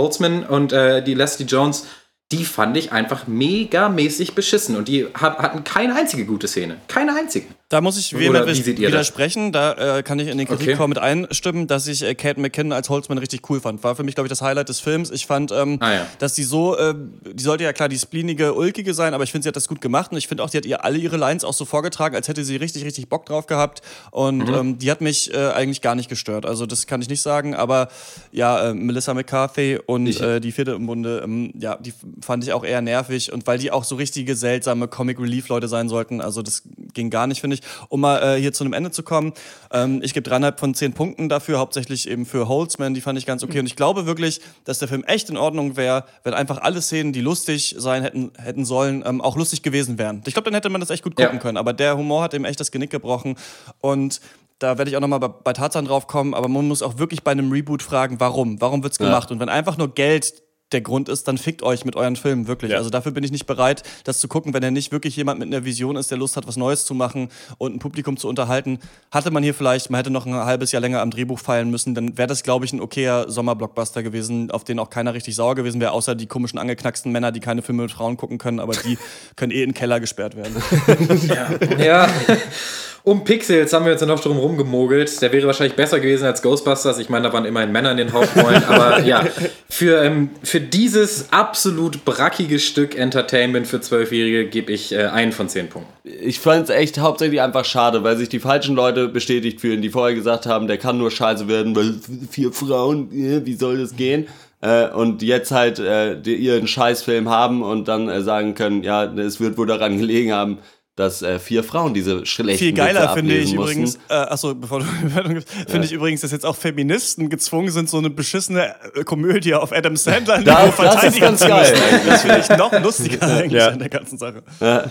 Und äh, die Leslie Jones, die fand ich einfach megamäßig beschissen und die hat, hatten keine einzige gute Szene. Keine einzige. Da muss ich Oder wie widersprechen. Da äh, kann ich in den Kritikkorb Okay. mit einstimmen, dass ich äh, Kate McKinnon als Holzman richtig cool fand. War für mich, glaube ich, das Highlight des Films. Ich fand, ähm, Ah, ja. dass die so, äh, die sollte ja klar die spleenige, ulkige sein, aber ich finde, sie hat das gut gemacht und ich finde auch, sie hat ihr alle ihre Lines auch so vorgetragen, als hätte sie richtig, richtig Bock drauf gehabt. Und Mhm. ähm, die hat mich äh, eigentlich gar nicht gestört. Also das kann ich nicht sagen, aber ja, äh, Melissa McCarthy und äh, die vierte im Bunde, ähm, ja, die fand ich auch eher nervig und weil die auch so richtige seltsame Comic Relief Leute sein sollten, also das ging gar nicht, finde ich. Um mal äh, hier zu einem Ende zu kommen, ähm, ich gebe dreieinhalb von zehn Punkten dafür, hauptsächlich eben für Holtzman, die fand ich ganz okay und ich glaube wirklich, dass der Film echt in Ordnung wäre, wenn einfach alle Szenen, die lustig sein hätten, hätten sollen, ähm, auch lustig gewesen wären. Ich glaube, dann hätte man das echt gut gucken Ja. können, aber der Humor hat ihm echt das Genick gebrochen und da werde ich auch nochmal bei, bei Tarzan drauf kommen, aber man muss auch wirklich bei einem Reboot fragen, warum? Warum wird's gemacht? Und wenn einfach nur Geld der Grund ist, dann fickt euch mit euren Filmen wirklich. Ja. Also dafür bin ich nicht bereit, das zu gucken, wenn er nicht wirklich jemand mit einer Vision ist, der Lust hat, was Neues zu machen und ein Publikum zu unterhalten. Hatte man hier vielleicht, man hätte noch ein halbes Jahr länger am Drehbuch feilen müssen, dann wäre das, glaube ich, ein okayer Sommerblockbuster gewesen, auf den auch keiner richtig sauer gewesen wäre, außer die komischen angeknacksten Männer, die keine Filme mit Frauen gucken können, aber die können eh in den Keller gesperrt werden. Ja. Um Pixels haben wir uns ja noch drum rumgemogelt. Der wäre wahrscheinlich besser gewesen als Ghostbusters. Ich meine, da waren immerhin Männer in den Hauptrollen. aber ja, für, ähm, für dieses absolut brackige Stück Entertainment für Zwölfjährige gebe ich äh, einen von zehn Punkten. Ich fand es echt hauptsächlich einfach schade, weil sich die falschen Leute bestätigt fühlen, die vorher gesagt haben, der kann nur scheiße werden, weil vier Frauen, äh, wie soll das gehen? Äh, und jetzt halt äh, ihren Scheißfilm haben und dann äh, sagen können, ja, es wird wohl daran gelegen haben, dass äh, vier Frauen diese schlechten Viel geiler finde ich mussten. übrigens, äh, achso, bevor du die Bewertung gibst, finde ich übrigens, dass jetzt auch Feministen gezwungen sind, so eine beschissene äh, Komödie auf Adam Sandler Das- das ist ganz geil. Das finde ich noch lustiger eigentlich Ja. an der ganzen Sache. Ja,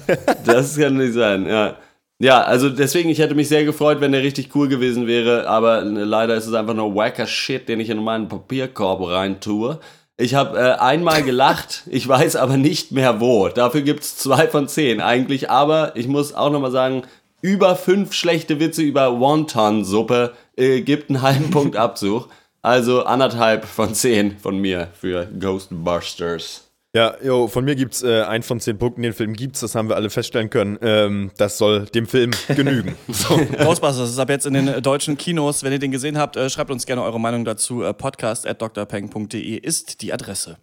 das kann nicht sein, ja. Ja, also deswegen, ich hätte mich sehr gefreut, wenn der richtig cool gewesen wäre, aber äh, leider ist es einfach nur wacker Shit, den ich in meinen Papierkorb reintue. Ich habe äh, einmal gelacht, ich weiß aber nicht mehr wo. Dafür gibt's zwei von zehn eigentlich, aber ich muss auch nochmal sagen, über fünf schlechte Witze über Wonton-Suppe äh, gibt einen halben Punkt Abzug. Also anderthalb von zehn von mir für Ghostbusters. Ja, jo, von mir gibt's äh, ein von zehn Punkten. Den Film gibt's, das haben wir alle feststellen können. Ähm, das soll dem Film genügen. so. Ghostbusters ist ab jetzt in den äh, deutschen Kinos. Wenn ihr den gesehen habt, äh, schreibt uns gerne eure Meinung dazu. Äh, podcast at drpeng.de ist die Adresse.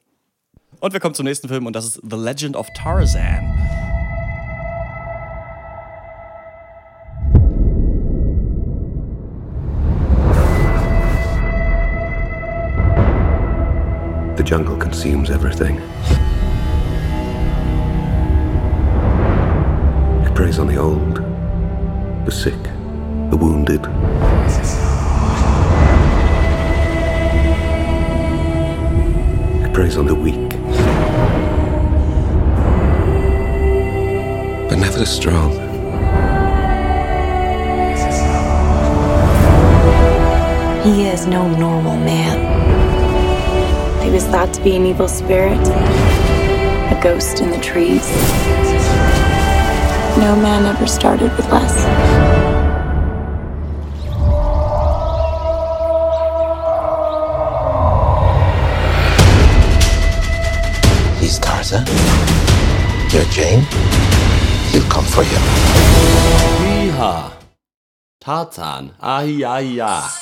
Und wir kommen zum nächsten Film und das ist The Legend of Tarzan. The jungle consumes everything. It preys on the old, the sick, the wounded. It preys on the weak. But never the strong. He is no normal man. He was thought to be an evil spirit, a ghost in the trees. No man ever started with less. He's Tarzan. You're Jane. He'll come for you. Iha. Tarzan. Ahi, ahi, ja.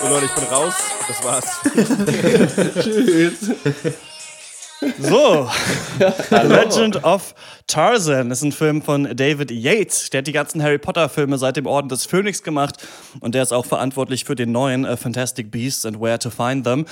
So Leute, ich bin raus. Das war's. Tschüss. So, Legend of Tarzan ist ein Film von David Yates. Der hat die ganzen Harry Potter-Filme seit dem Orden des Phönix gemacht und der ist auch verantwortlich für den neuen uh, Fantastic Beasts and Where to Find Them.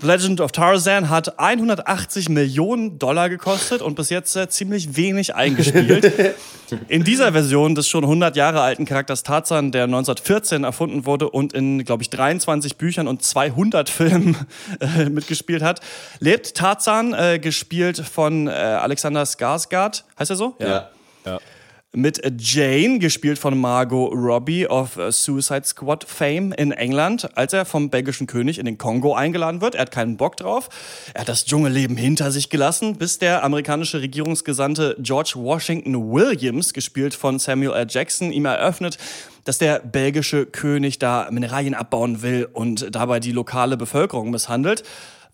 The Legend of Tarzan hat 180 Millionen Dollar gekostet und bis jetzt äh, ziemlich wenig eingespielt. In dieser Version des schon 100 Jahre alten Charakters Tarzan, der 1914 erfunden wurde und in, glaube ich, 23 Büchern und 200 Filmen äh, mitgespielt hat, lebt Tarzan, äh, gespielt von äh, Alexander Skarsgård. Heißt er so? Ja. ja mit Jane, gespielt von Margot Robbie of Suicide Squad Fame in England, als er vom belgischen König in den Kongo eingeladen wird. Er hat keinen Bock drauf. Er hat das Dschungelleben hinter sich gelassen, bis der amerikanische Regierungsgesandte George Washington Williams, gespielt von Samuel L. Jackson, ihm eröffnet, dass der belgische König da Mineralien abbauen will und dabei die lokale Bevölkerung misshandelt.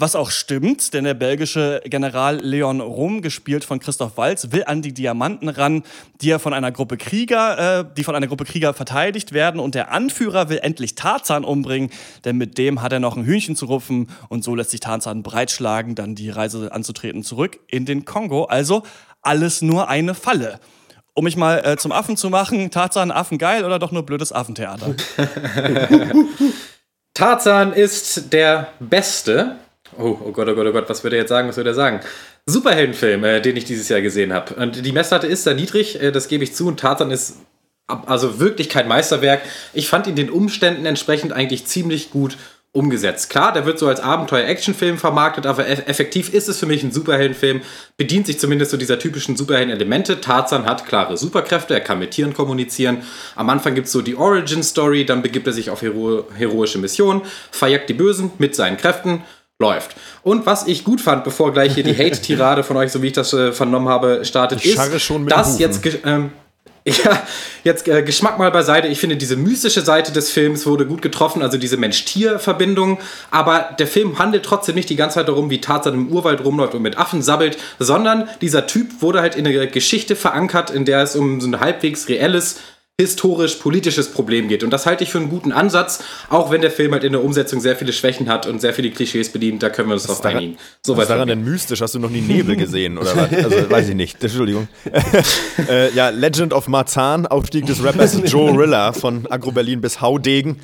Was auch stimmt, denn der belgische General Leon Rum, gespielt von Christoph Walz, will an die Diamanten ran, die er von einer Gruppe Krieger, äh, die von einer Gruppe Krieger verteidigt werden. Und der Anführer will endlich Tarzan umbringen, denn mit dem hat er noch ein Hühnchen zu rupfen. Und so lässt sich Tarzan breitschlagen, dann die Reise anzutreten zurück in den Kongo. Also alles nur eine Falle. Um mich mal äh, zum Affen zu machen, Tarzan Affen geil oder doch nur blödes Affentheater? Tarzan ist der beste Oh, oh Gott, oh Gott, oh Gott, was würde er jetzt sagen? Was würde er sagen? Superheldenfilm, äh, den ich dieses Jahr gesehen habe. Und die Messlatte ist da niedrig, äh, das gebe ich zu. Und Tarzan ist also wirklich kein Meisterwerk. Ich fand ihn den Umständen entsprechend eigentlich ziemlich gut umgesetzt. Klar, der wird so als Abenteuer-Action-Film vermarktet, aber effektiv ist es für mich ein Superheldenfilm, bedient sich zumindest so dieser typischen Superhelden-Elemente. Tarzan hat klare Superkräfte, er kann mit Tieren kommunizieren. Am Anfang gibt es so die Origin-Story, dann begibt er sich auf hero heroische Missionen, verjagt die Bösen mit seinen Kräften läuft. Und was ich gut fand, bevor gleich hier die Hate-Tirade von euch, so wie ich das äh, vernommen habe, startet, ist, dass jetzt ähm, ja, jetzt äh, Geschmack mal beiseite. Ich finde, diese mystische Seite des Films wurde gut getroffen, also diese Mensch-Tier-Verbindung. Aber der Film handelt trotzdem nicht die ganze Zeit darum, wie Tarzan im Urwald rumläuft und mit Affen sabbelt, sondern dieser Typ wurde halt in eine Geschichte verankert, in der es um so ein halbwegs reelles historisch-politisches Problem geht. Und das halte ich für einen guten Ansatz, auch wenn der Film halt in der Umsetzung sehr viele Schwächen hat und sehr viele Klischees bedient, da können wir uns drauf einigen. So was ist daran denn mystisch? Hast du noch nie Nebel gesehen oder was? Also weiß ich nicht. Entschuldigung. äh, ja, Legend of Marzahn, Aufstieg des Rappers Joe Rilla von Agro Berlin bis Haudegen.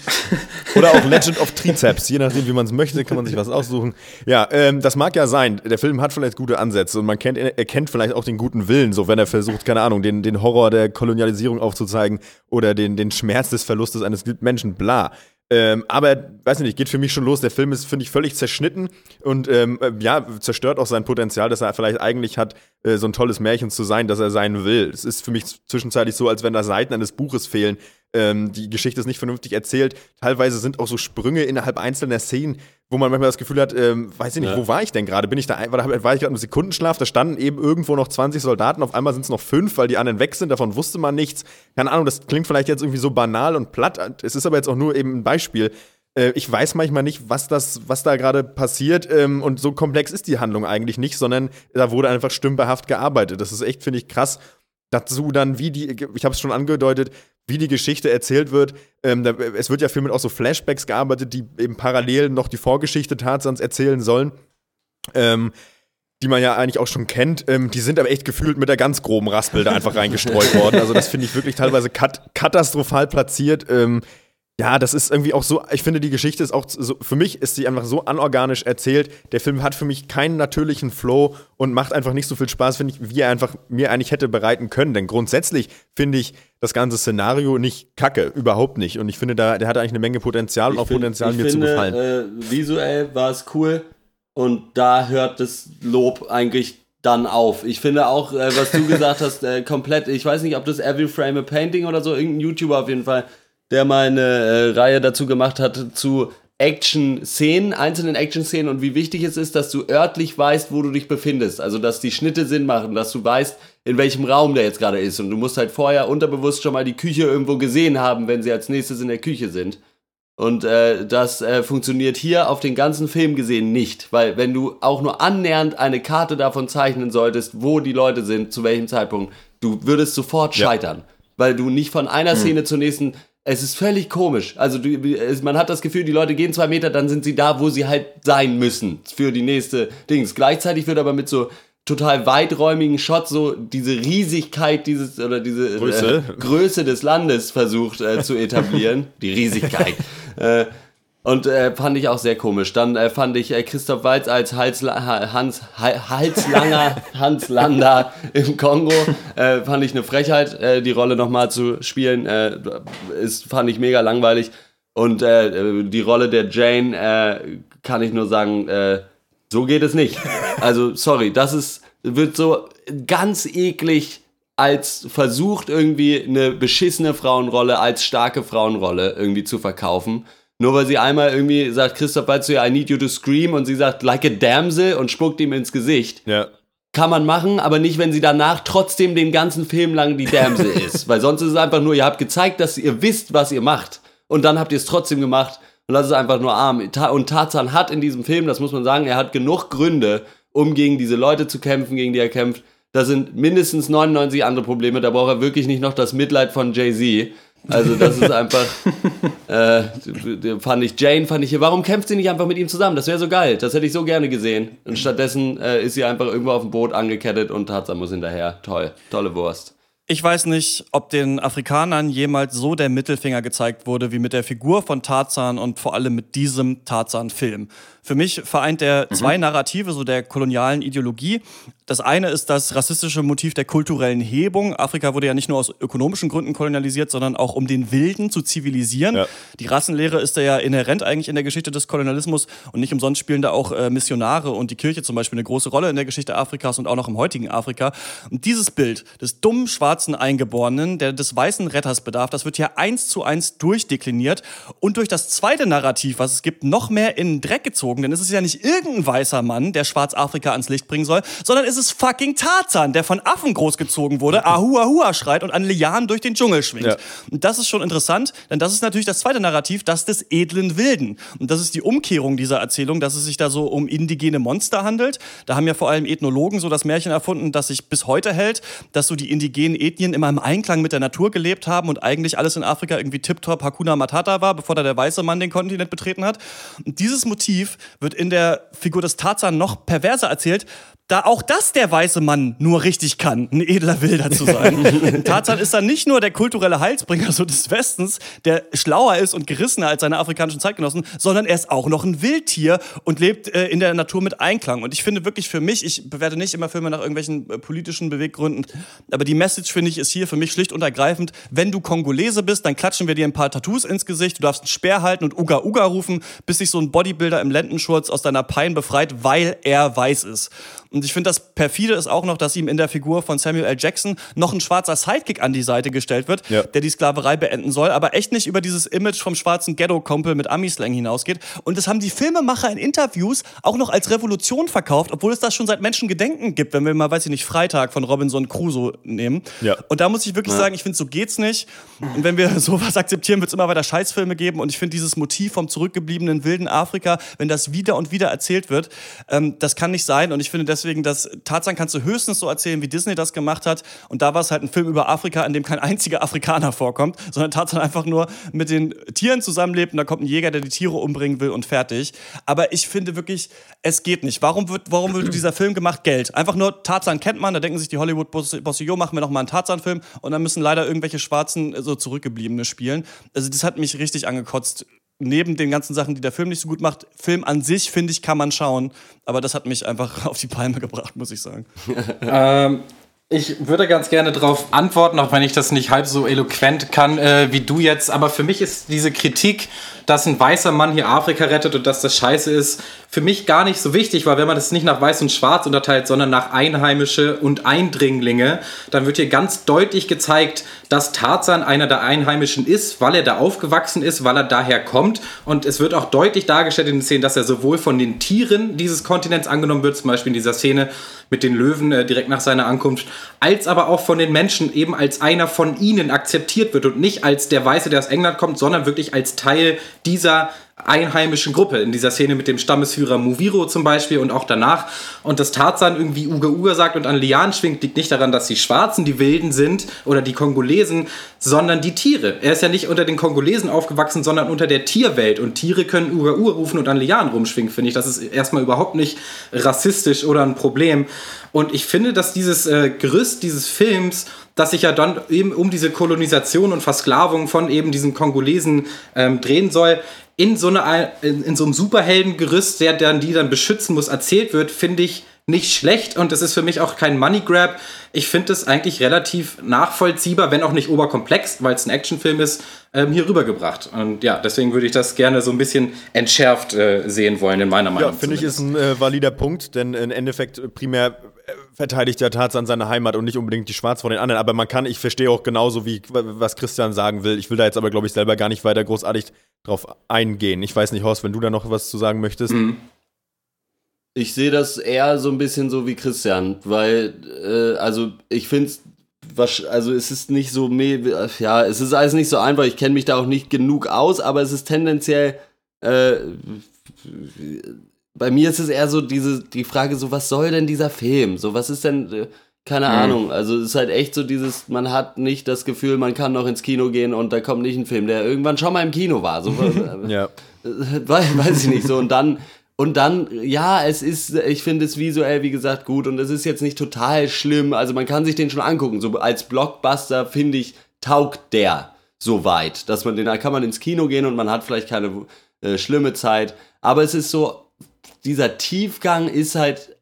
Oder auch Legend of Trizeps, je nachdem, wie man es möchte, kann man sich was aussuchen. Ja, ähm, das mag ja sein. Der Film hat vielleicht gute Ansätze und man kennt, erkennt vielleicht auch den guten Willen, so wenn er versucht, keine Ahnung, den, den Horror der Kolonialisierung aufzuzeigen oder den, den Schmerz des Verlustes eines Menschen, bla. Ähm, aber, weiß nicht, geht für mich schon los. Der Film ist, finde ich, völlig zerschnitten und ähm, äh, ja, zerstört auch sein Potenzial, dass er vielleicht eigentlich hat, äh, so ein tolles Märchen zu sein, dass er sein will. Es ist für mich zwischenzeitlich so, als wenn da Seiten eines Buches fehlen. Ähm, die Geschichte ist nicht vernünftig erzählt. Teilweise sind auch so Sprünge innerhalb einzelner Szenen, wo man manchmal das Gefühl hat, ähm, weiß ich nicht, ja. wo war ich denn gerade? Bin ich da, war, war ich gerade im Sekundenschlaf? Da standen eben irgendwo noch 20 Soldaten, auf einmal sind es noch fünf, weil die anderen weg sind, davon wusste man nichts. Keine Ahnung, das klingt vielleicht jetzt irgendwie so banal und platt. Es ist aber jetzt auch nur eben ein Beispiel. Äh, ich weiß manchmal nicht, was, das, was da gerade passiert ähm, und so komplex ist die Handlung eigentlich nicht, sondern da wurde einfach stümperhaft gearbeitet. Das ist echt, finde ich, krass dazu dann, wie die, ich habe es schon angedeutet, wie die Geschichte erzählt wird. Ähm, da, es wird ja viel mit auch so Flashbacks gearbeitet, die eben parallel noch die Vorgeschichte Tarzans erzählen sollen. Ähm, die man ja eigentlich auch schon kennt, ähm, die sind aber echt gefühlt mit der ganz groben Raspel da einfach reingestreut worden. Also das finde ich wirklich teilweise kat katastrophal platziert. Ähm, ja, das ist irgendwie auch so, ich finde, die Geschichte ist auch so, für mich ist sie einfach so anorganisch erzählt. Der Film hat für mich keinen natürlichen Flow und macht einfach nicht so viel Spaß, finde ich, wie er einfach mir eigentlich hätte bereiten können. Denn grundsätzlich finde ich das ganze Szenario nicht kacke, überhaupt nicht. Und ich finde, da, der hat eigentlich eine Menge Potenzial und auch find, Potenzial, mir finde, zu gefallen. Äh, visuell war es cool und da hört das Lob eigentlich dann auf. Ich finde auch, äh, was du gesagt hast, äh, komplett, ich weiß nicht, ob das Every Frame a Painting oder so, irgendein YouTuber auf jeden Fall der mal eine äh, Reihe dazu gemacht hat zu Action-Szenen, einzelnen Action-Szenen und wie wichtig es ist, dass du örtlich weißt, wo du dich befindest. Also, dass die Schnitte Sinn machen, dass du weißt, in welchem Raum der jetzt gerade ist. Und du musst halt vorher unterbewusst schon mal die Küche irgendwo gesehen haben, wenn sie als nächstes in der Küche sind. Und äh, das äh, funktioniert hier auf den ganzen Film gesehen nicht, weil wenn du auch nur annähernd eine Karte davon zeichnen solltest, wo die Leute sind, zu welchem Zeitpunkt, du würdest sofort scheitern, ja. weil du nicht von einer hm. Szene zur nächsten es ist völlig komisch. Also du, man hat das Gefühl, die Leute gehen zwei Meter, dann sind sie da, wo sie halt sein müssen für die nächste Dings. Gleichzeitig wird aber mit so total weiträumigen Shots so diese Riesigkeit dieses oder diese Größe, äh, Größe des Landes versucht äh, zu etablieren. die Riesigkeit. äh, und äh, fand ich auch sehr komisch. Dann äh, fand ich äh, Christoph Walz als Halsla Hans, Halslanger Hans Lander im Kongo. Äh, fand ich eine Frechheit, äh, die Rolle nochmal zu spielen. Äh, ist, fand ich mega langweilig. Und äh, die Rolle der Jane äh, kann ich nur sagen, äh, so geht es nicht. Also, sorry, das ist, wird so ganz eklig als versucht, irgendwie eine beschissene Frauenrolle als starke Frauenrolle irgendwie zu verkaufen. Nur weil sie einmal irgendwie sagt, Christoph Waltz zu ihr, I need you to scream und sie sagt, like a damsel und spuckt ihm ins Gesicht. Ja. Kann man machen, aber nicht, wenn sie danach trotzdem den ganzen Film lang die Damsel ist. Weil sonst ist es einfach nur, ihr habt gezeigt, dass ihr wisst, was ihr macht. Und dann habt ihr es trotzdem gemacht. Und das ist einfach nur arm. Und Tarzan hat in diesem Film, das muss man sagen, er hat genug Gründe, um gegen diese Leute zu kämpfen, gegen die er kämpft. Da sind mindestens 99 andere Probleme. Da braucht er wirklich nicht noch das Mitleid von Jay-Z. Also das ist einfach, äh, fand ich, Jane fand ich hier, warum kämpft sie nicht einfach mit ihm zusammen? Das wäre so geil, das hätte ich so gerne gesehen. Und stattdessen äh, ist sie einfach irgendwo auf dem Boot angekettet und Tarzan muss hinterher. Toll, tolle Wurst. Ich weiß nicht, ob den Afrikanern jemals so der Mittelfinger gezeigt wurde wie mit der Figur von Tarzan und vor allem mit diesem Tarzan-Film. Für mich vereint er mhm. zwei Narrative so der kolonialen Ideologie. Das eine ist das rassistische Motiv der kulturellen Hebung. Afrika wurde ja nicht nur aus ökonomischen Gründen kolonialisiert, sondern auch um den Wilden zu zivilisieren. Ja. Die Rassenlehre ist ja inhärent eigentlich in der Geschichte des Kolonialismus und nicht umsonst spielen da auch äh, Missionare und die Kirche zum Beispiel eine große Rolle in der Geschichte Afrikas und auch noch im heutigen Afrika. Und dieses Bild des dummen schwarzen Eingeborenen, der des weißen Retters bedarf, das wird hier eins zu eins durchdekliniert und durch das zweite Narrativ, was es gibt, noch mehr in den Dreck gezogen. Denn es ist ja nicht irgendein weißer Mann, der Schwarzafrika ans Licht bringen soll, sondern es ist fucking Tarzan, der von Affen großgezogen wurde, Ahua Ahua schreit und an Lianen durch den Dschungel schwingt. Ja. Und das ist schon interessant, denn das ist natürlich das zweite Narrativ, das des edlen Wilden. Und das ist die Umkehrung dieser Erzählung, dass es sich da so um indigene Monster handelt. Da haben ja vor allem Ethnologen so das Märchen erfunden, das sich bis heute hält, dass so die indigenen Ethnien immer im Einklang mit der Natur gelebt haben und eigentlich alles in Afrika irgendwie tiptop Hakuna Matata war, bevor da der weiße Mann den Kontinent betreten hat. Und dieses Motiv wird in der Figur des Tarzan noch perverser erzählt, da auch das der weiße Mann nur richtig kann, ein edler Wilder zu sein. Tarzan ist dann nicht nur der kulturelle Heilsbringer so des Westens, der schlauer ist und gerissener als seine afrikanischen Zeitgenossen, sondern er ist auch noch ein Wildtier und lebt äh, in der Natur mit Einklang. Und ich finde wirklich für mich, ich bewerte nicht immer Filme nach irgendwelchen äh, politischen Beweggründen, aber die Message finde ich ist hier für mich schlicht und ergreifend, wenn du Kongolese bist, dann klatschen wir dir ein paar Tattoos ins Gesicht, du darfst einen Speer halten und Uga Uga rufen, bis sich so ein Bodybuilder im Lendenschurz aus deiner Pein befreit, weil er weiß ist. Und ich finde, das perfide ist auch noch, dass ihm in der Figur von Samuel L. Jackson noch ein schwarzer Sidekick an die Seite gestellt wird, ja. der die Sklaverei beenden soll, aber echt nicht über dieses Image vom schwarzen Ghetto-Kumpel mit Ami-Slang hinausgeht. Und das haben die Filmemacher in Interviews auch noch als Revolution verkauft, obwohl es das schon seit Menschengedenken gibt, wenn wir mal, weiß ich nicht, Freitag von Robinson Crusoe nehmen. Ja. Und da muss ich wirklich ja. sagen, ich finde, so geht's nicht. Und wenn wir sowas akzeptieren, wird es immer weiter Scheißfilme geben. Und ich finde dieses Motiv vom zurückgebliebenen wilden Afrika, wenn das wieder und wieder erzählt wird, ähm, das kann nicht sein. Und ich finde deswegen deswegen, dass Tarzan kannst du höchstens so erzählen, wie Disney das gemacht hat. Und da war es halt ein Film über Afrika, in dem kein einziger Afrikaner vorkommt, sondern Tarzan einfach nur mit den Tieren zusammenlebt und da kommt ein Jäger, der die Tiere umbringen will und fertig. Aber ich finde wirklich, es geht nicht. Warum wird, warum wird dieser Film gemacht? Geld. Einfach nur Tarzan kennt man, da denken sich die Hollywood-Bosse, jo, machen wir noch mal einen Tarzan-Film und dann müssen leider irgendwelche Schwarzen, so zurückgebliebene spielen. Also das hat mich richtig angekotzt neben den ganzen Sachen, die der Film nicht so gut macht, Film an sich, finde ich, kann man schauen. Aber das hat mich einfach auf die Palme gebracht, muss ich sagen. ähm, ich würde ganz gerne darauf antworten, auch wenn ich das nicht halb so eloquent kann äh, wie du jetzt. Aber für mich ist diese Kritik, dass ein weißer Mann hier Afrika rettet und dass das scheiße ist, für mich gar nicht so wichtig, weil wenn man das nicht nach Weiß und Schwarz unterteilt, sondern nach Einheimische und Eindringlinge, dann wird hier ganz deutlich gezeigt, dass Tarzan einer der Einheimischen ist, weil er da aufgewachsen ist, weil er daher kommt. Und es wird auch deutlich dargestellt in den Szenen, dass er sowohl von den Tieren dieses Kontinents angenommen wird, zum Beispiel in dieser Szene mit den Löwen äh, direkt nach seiner Ankunft, als aber auch von den Menschen eben als einer von ihnen akzeptiert wird und nicht als der Weiße, der aus England kommt, sondern wirklich als Teil dieser einheimischen Gruppe. In dieser Szene mit dem Stammesführer Muviro zum Beispiel und auch danach. Und dass Tarzan irgendwie Uga Uga sagt und an Lian schwingt, liegt nicht daran, dass die Schwarzen die Wilden sind oder die Kongolesen, sondern die Tiere. Er ist ja nicht unter den Kongolesen aufgewachsen, sondern unter der Tierwelt. Und Tiere können Uga Uga rufen und an Lian rumschwingen, finde ich. Das ist erstmal überhaupt nicht rassistisch oder ein Problem. Und ich finde, dass dieses äh, Gerüst dieses Films das sich ja dann eben um diese Kolonisation und Versklavung von eben diesen Kongolesen ähm, drehen soll, in so, eine, in, in so einem Superheldengerüst, der dann die dann beschützen muss, erzählt wird, finde ich nicht schlecht und es ist für mich auch kein Money Grab. Ich finde es eigentlich relativ nachvollziehbar, wenn auch nicht oberkomplex, weil es ein Actionfilm ist, ähm, hier rübergebracht. Und ja, deswegen würde ich das gerne so ein bisschen entschärft äh, sehen wollen, in meiner Meinung. Ja, finde ich, ist ein äh, valider Punkt, denn im Endeffekt primär verteidigt der Tarzan seine Heimat und nicht unbedingt die Schwarz vor den anderen. Aber man kann, ich verstehe auch genauso, wie was Christian sagen will. Ich will da jetzt aber, glaube ich, selber gar nicht weiter großartig drauf eingehen. Ich weiß nicht, Horst, wenn du da noch was zu sagen möchtest. Mhm. Ich sehe das eher so ein bisschen so wie Christian, weil, äh, also ich finde es, also es ist nicht so, ja, es ist alles nicht so einfach, ich kenne mich da auch nicht genug aus, aber es ist tendenziell, äh, bei mir ist es eher so diese, die Frage so, was soll denn dieser Film? So, was ist denn, äh, keine mhm. Ahnung, also es ist halt echt so dieses, man hat nicht das Gefühl, man kann noch ins Kino gehen und da kommt nicht ein Film, der irgendwann schon mal im Kino war. So, ja. weiß, weiß ich nicht so. Und dann und dann, ja, es ist, ich finde es visuell, wie gesagt, gut und es ist jetzt nicht total schlimm. Also man kann sich den schon angucken. So als Blockbuster, finde ich, taugt der so weit, dass man den, da kann man ins Kino gehen und man hat vielleicht keine äh, schlimme Zeit. Aber es ist so, dieser Tiefgang ist halt,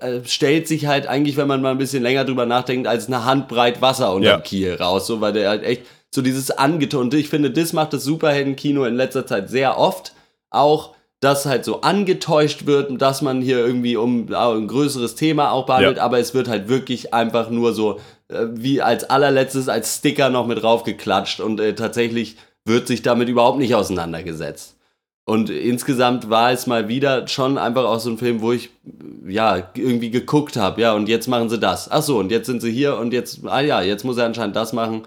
äh, stellt sich halt eigentlich, wenn man mal ein bisschen länger drüber nachdenkt, als eine Handbreit Wasser unter ja. Kiel raus, so, weil der halt echt so dieses angetonte, ich finde, das macht das Superheldenkino in letzter Zeit sehr oft. Auch, dass halt so angetäuscht wird, dass man hier irgendwie um ein größeres Thema auch behandelt, ja. aber es wird halt wirklich einfach nur so äh, wie als allerletztes als Sticker noch mit draufgeklatscht und äh, tatsächlich wird sich damit überhaupt nicht auseinandergesetzt. Und insgesamt war es mal wieder schon einfach auch so ein Film, wo ich ja irgendwie geguckt habe, ja, und jetzt machen sie das. Ach so, und jetzt sind sie hier und jetzt, ah ja, jetzt muss er anscheinend das machen.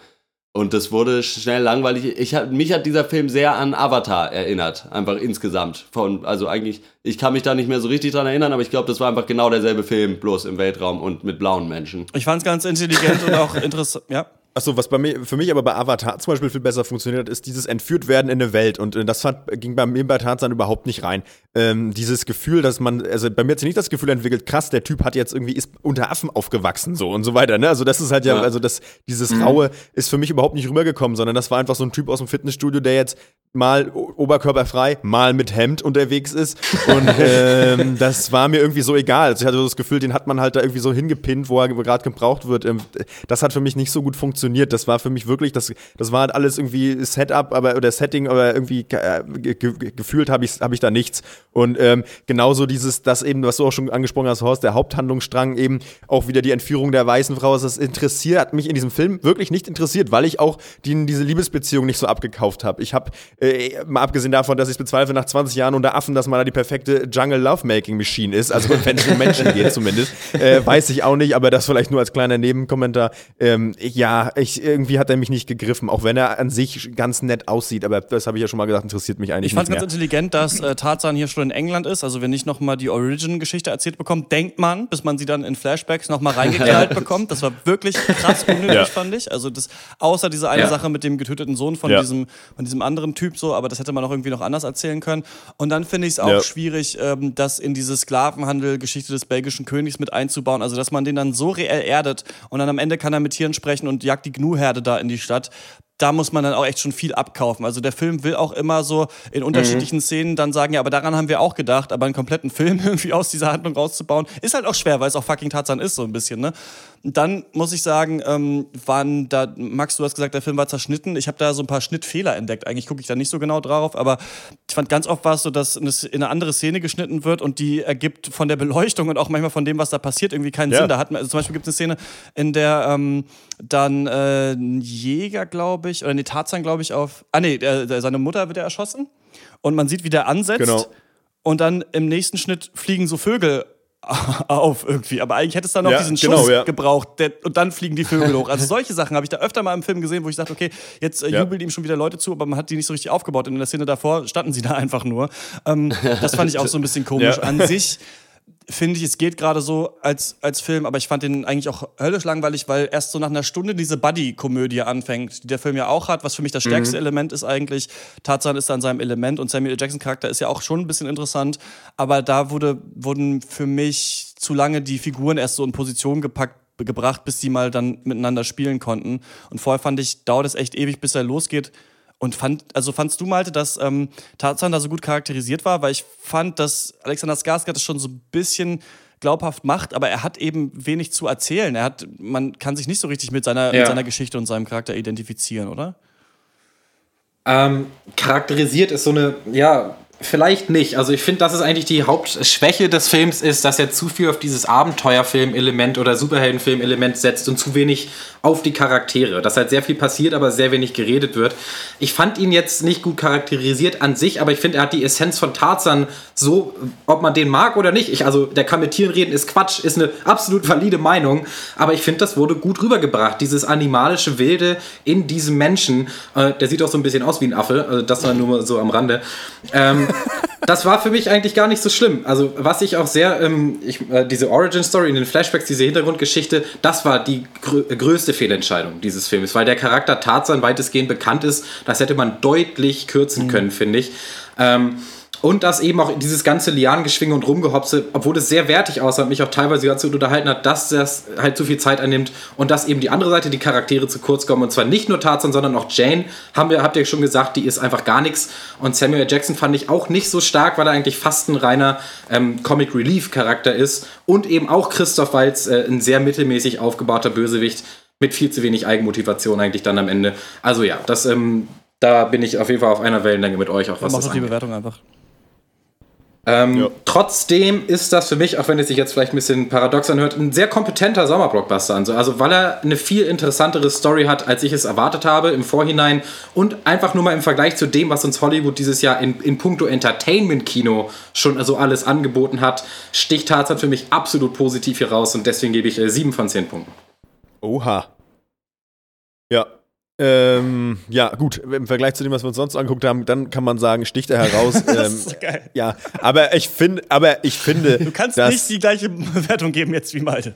Und das wurde schnell langweilig. Ich, mich hat dieser Film sehr an Avatar erinnert, einfach insgesamt. Von, also eigentlich, ich kann mich da nicht mehr so richtig dran erinnern, aber ich glaube, das war einfach genau derselbe Film, bloß im Weltraum und mit blauen Menschen. Ich fand es ganz intelligent und auch interessant, ja. Achso, was bei mir, für mich aber bei Avatar zum Beispiel viel besser funktioniert, ist dieses Entführtwerden in eine Welt. Und äh, das fand, ging bei mir bei Tarzan überhaupt nicht rein. Ähm, dieses Gefühl, dass man, also bei mir hat sich nicht das Gefühl entwickelt, krass, der Typ hat jetzt irgendwie, ist unter Affen aufgewachsen, so und so weiter, ne? Also das ist halt ja, ja. also das, dieses mhm. Raue ist für mich überhaupt nicht rübergekommen, sondern das war einfach so ein Typ aus dem Fitnessstudio, der jetzt mal oberkörperfrei, mal mit Hemd unterwegs ist. Und ähm, das war mir irgendwie so egal. Also ich hatte so das Gefühl, den hat man halt da irgendwie so hingepinnt, wo er gerade gebraucht wird. Ähm, das hat für mich nicht so gut funktioniert. Das war für mich wirklich, das, das war halt alles irgendwie Setup, aber oder Setting, aber irgendwie äh, ge gefühlt habe ich, hab ich da nichts. Und ähm, genauso dieses, das eben, was du auch schon angesprochen hast, Horst, der Haupthandlungsstrang eben auch wieder die Entführung der weißen Frau. Das interessiert, hat mich in diesem Film wirklich nicht interessiert, weil ich auch die, diese Liebesbeziehung nicht so abgekauft habe. Ich habe äh, mal abgesehen davon, dass ich es bezweifle, nach 20 Jahren unter Affen, dass man da die perfekte Jungle Lovemaking Machine ist, also wenn es um Menschen geht zumindest, äh, weiß ich auch nicht, aber das vielleicht nur als kleiner Nebenkommentar. Ähm, ja, ich, irgendwie hat er mich nicht gegriffen, auch wenn er an sich ganz nett aussieht, aber das habe ich ja schon mal gesagt, interessiert mich eigentlich ich nicht. Ich fand es ganz intelligent, dass äh, Tarzan hier schon in England ist, also wenn nicht nochmal die Origin-Geschichte erzählt bekommt, denkt man, bis man sie dann in Flashbacks nochmal reingeknallt bekommt. Das war wirklich krass unnötig, ja. fand ich. Also das, außer diese eine ja. Sache mit dem getöteten Sohn von, ja. diesem, von diesem anderen Typ so, aber das hätte man auch irgendwie noch anders erzählen können. Und dann finde ich es auch schwierig, ähm, das in diese Sklavenhandel-Geschichte des belgischen Königs mit einzubauen. Also, dass man den dann so reell erdet und dann am Ende kann er mit Tieren sprechen und jagt die Gnu-Herde da in die Stadt da muss man dann auch echt schon viel abkaufen. Also der Film will auch immer so in unterschiedlichen mhm. Szenen dann sagen, ja, aber daran haben wir auch gedacht, aber einen kompletten Film irgendwie aus dieser Handlung rauszubauen, ist halt auch schwer, weil es auch fucking Tarzan ist, so ein bisschen, ne? Und dann muss ich sagen, ähm, waren da, Max, du hast gesagt, der Film war zerschnitten. Ich habe da so ein paar Schnittfehler entdeckt. Eigentlich gucke ich da nicht so genau drauf, aber ich fand ganz oft war es so, dass in eine andere Szene geschnitten wird und die ergibt von der Beleuchtung und auch manchmal von dem, was da passiert, irgendwie keinen ja. Sinn. Da hat man, also zum Beispiel gibt es eine Szene, in der ähm, dann äh, ein Jäger, glaube ich, oder nee, Tarzan, glaube ich, auf. Ah, nee, der, seine Mutter wird er erschossen. Und man sieht, wie der ansetzt. Genau. Und dann im nächsten Schnitt fliegen so Vögel auf irgendwie. Aber eigentlich hätte es dann noch Ja, diesen genau, Schuss ja. gebraucht der, und dann fliegen die Vögel hoch. Also solche Sachen habe ich da öfter mal im Film gesehen, wo ich dachte, okay, jetzt äh, Ja. jubeln ihm schon wieder Leute zu, aber man hat die nicht so richtig aufgebaut. Und in der Szene davor standen sie da einfach nur. Ähm, das fand ich auch so ein bisschen komisch. Ja. An sich finde ich, es geht gerade so als, als Film, aber ich fand den eigentlich auch höllisch langweilig, weil erst so nach einer Stunde diese Buddy-Komödie anfängt, die der Film ja auch hat, was für mich das stärkste Element ist eigentlich. Tarzan ist an seinem Element und Samuel L. Jackson Charakter ist ja auch schon ein bisschen interessant, aber da wurde, wurden für mich zu lange die Figuren erst so in Position gepackt, gebracht, bis sie mal dann miteinander spielen konnten. Und vorher fand ich, dauert es echt ewig, bis er losgeht. Und fand, also fandst du, Malte, dass ähm, Tarzan da so gut charakterisiert war? Weil ich fand, dass Alexander Skarsgård das schon so ein bisschen glaubhaft macht, aber er hat eben wenig zu erzählen. Er hat, man kann sich nicht so richtig mit seiner, Ja. mit seiner Geschichte und seinem Charakter identifizieren, oder? Ähm, charakterisiert ist so eine, ja, vielleicht nicht. Also ich finde, das ist eigentlich die Hauptschwäche des Films ist, dass er zu viel auf dieses Abenteuerfilm-Element oder Superheldenfilm-Element setzt und zu wenig auf die Charaktere. Dass halt sehr viel passiert, aber sehr wenig geredet wird. Ich fand ihn jetzt nicht gut charakterisiert an sich, aber ich finde, er hat die Essenz von Tarzan so, ob man den mag oder nicht. Ich, also der kann mit Tieren reden, ist Quatsch, ist eine absolut valide Meinung, aber ich finde, das wurde gut rübergebracht. Dieses animalische Wilde in diesem Menschen, äh, der sieht auch so ein bisschen aus wie ein Affe, also das war nur so am Rande. Ähm, das war für mich eigentlich gar nicht so schlimm. Also, was ich auch sehr, ähm, ich, äh, diese Origin-Story in den Flashbacks, diese Hintergrundgeschichte, das war die grö größte Fehlentscheidung dieses Films, weil der Charakter Tarzan weitestgehend bekannt ist. Das hätte man deutlich kürzen können, finde ich. Ähm, und dass eben auch dieses ganze Lianengeschwinge und Rumgehopse, obwohl es sehr wertig aussah und mich auch teilweise ganz gut unterhalten hat, dass das halt zu viel Zeit einnimmt und dass eben die andere Seite, die Charaktere zu kurz kommen. Und zwar nicht nur Tarzan, sondern auch Jane, haben wir, habt ihr schon gesagt, die ist einfach gar nichts. Und Samuel. Jackson fand ich auch nicht so stark, weil er eigentlich fast ein reiner ähm, Comic Relief Charakter ist. Und eben auch Christoph Waltz, äh, ein sehr mittelmäßig aufgebauter Bösewicht mit viel zu wenig Eigenmotivation eigentlich dann am Ende. Also ja, das, ähm, da bin ich auf jeden Fall auf einer Wellenlänge mit euch, auch was Mach das doch die. Bewertung einfach. Ähm, Trotzdem ist das für mich, auch wenn es sich jetzt vielleicht ein bisschen paradox anhört, ein sehr kompetenter Sommerblockbuster. Also, also weil er eine viel interessantere Story hat, als ich es erwartet habe im Vorhinein und einfach nur mal im Vergleich zu dem, was uns Hollywood dieses Jahr in, in puncto Entertainment-Kino schon also alles angeboten hat, sticht Tarzan für mich absolut positiv hier raus und deswegen gebe ich äh, 7 von 10 Punkten. Oha. Ja. Ähm, ja, gut, im Vergleich zu dem, was wir uns sonst angeguckt haben, dann kann man sagen, sticht er heraus. ähm, ist geil. Ja, aber ich finde, aber ich finde, Du kannst nicht die gleiche Bewertung geben jetzt wie Malte.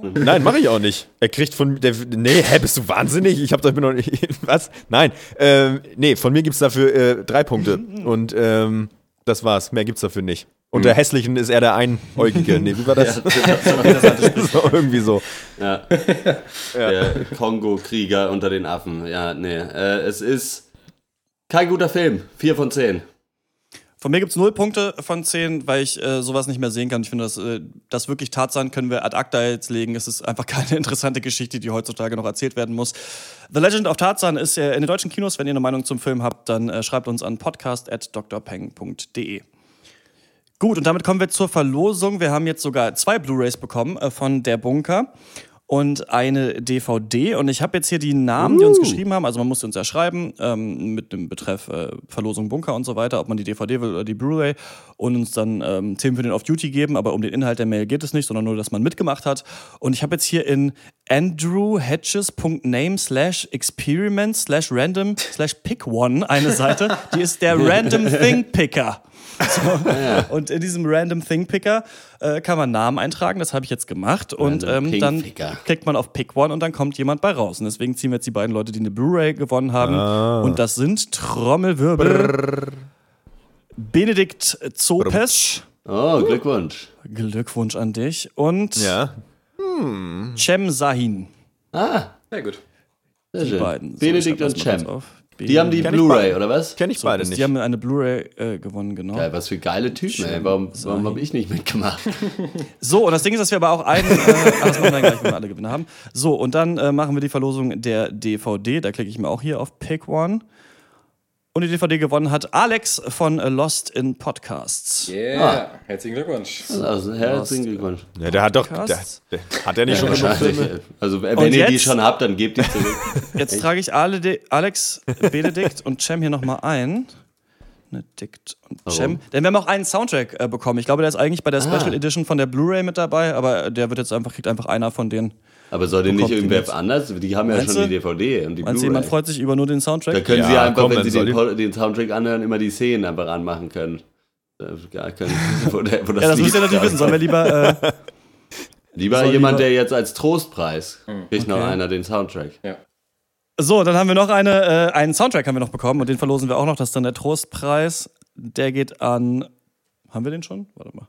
Nein, mache ich auch nicht. Er kriegt von der, nee, hä, bist du wahnsinnig? Ich habe doch noch nicht, was? Nein, ähm, nee, von mir gibt's dafür äh, drei Punkte und ähm, das war's. Mehr gibt's dafür nicht. Unter Hässlichen ist er der Einäugige. Nee, wie war das? so, irgendwie so. Ja. Der Kongo-Krieger unter den Affen. Ja, nee. Äh, es ist kein guter Film. Vier von zehn. Von mir gibt's null Punkte von zehn, weil ich äh, sowas nicht mehr sehen kann. Ich finde, das, äh, das wirklich Tatsachen können wir ad acta jetzt legen. Es ist einfach keine interessante Geschichte, die heutzutage noch erzählt werden muss. The Legend of Tarzan ist äh, in den deutschen Kinos. Wenn ihr eine Meinung zum Film habt, dann äh, schreibt uns an podcast.drpeng.de. Gut, und damit kommen wir zur Verlosung. Wir haben jetzt sogar zwei Blu-rays bekommen äh, von Der Bunker und eine DVD. Und ich habe jetzt hier die Namen, die uns geschrieben haben. Also man musste uns ja schreiben ähm, mit dem Betreff äh, Verlosung Bunker und so weiter, ob man die DVD will oder die Blu-ray und uns dann ähm, Themen für den Off-Duty geben. Aber um den Inhalt der Mail geht es nicht, sondern nur, dass man mitgemacht hat. Und ich habe jetzt hier in andrewhedges.name slash experiment slash random slash pick one eine Seite. Die ist der Random Thing Picker. So. Und in diesem Random Thing Picker äh, kann man Namen eintragen, das habe ich jetzt gemacht. Und ähm, dann klickt man auf Pick One und dann kommt jemand bei raus. Und deswegen ziehen wir jetzt die beiden Leute, die eine Blu-ray gewonnen haben. Ah. Und das sind Trommelwirbel. Benedikt Zopes. Oh, Glückwunsch. Glückwunsch an dich. Und Ja. Cem Sahin. Ah, Sehr gut. sehr Die schön. beiden. So, Benedikt schreib und Cem. Die haben die Blu-ray, oder was? Kenne ich So, beide Die nicht. haben eine Blu-ray äh, gewonnen, genau. Geil, was für geile Typen, ey. Warum, warum habe ich nicht mitgemacht? So, und das Ding ist, dass wir aber auch einen, äh, ah, das machen wir dann gleich, wenn wir alle Gewinne haben. So, und dann äh, machen wir die Verlosung der DVD. Da klicke ich mir auch hier auf Pick One. Und die DVD gewonnen hat Alex von Lost in Podcasts. Yeah, herzlichen Glückwunsch. Also, herzlichen Glückwunsch. Ja, der hat doch, der, der, hat er nicht schon genug Wahrscheinlich. Filme? Also, wenn Und ihr die jetzt? schon habt, dann gebt die zurück. Jetzt trage ich alle, Alex, Benedikt und Cem hier nochmal ein. Benedikt und Cem. Denn wir haben auch einen Soundtrack äh, bekommen. Ich glaube, der ist eigentlich bei der Ah. Special Edition von der Blu-ray mit dabei, aber der wird jetzt einfach, kriegt einfach einer von denen. Aber soll den nicht irgendwer anders? Die haben ja Meinst schon du? die DVD und die Meinst du, jemand freut sich über nur den Soundtrack? Da können sie Ja, einfach, komm, wenn sie den, den Soundtrack anhören, immer die Szenen einfach anmachen können. Äh, Ja, können wo der, wo ja, das müsst ihr natürlich wissen. Sollen wir lieber. Äh, Lieber soll jemand, lieber- der jetzt als Trostpreis kriegt noch Okay. einer den Soundtrack. so, dann haben wir noch eine, äh, einen Soundtrack haben wir noch bekommen und den verlosen wir auch noch. Das ist dann der Trostpreis. Der geht an. Haben wir den schon? Warte mal.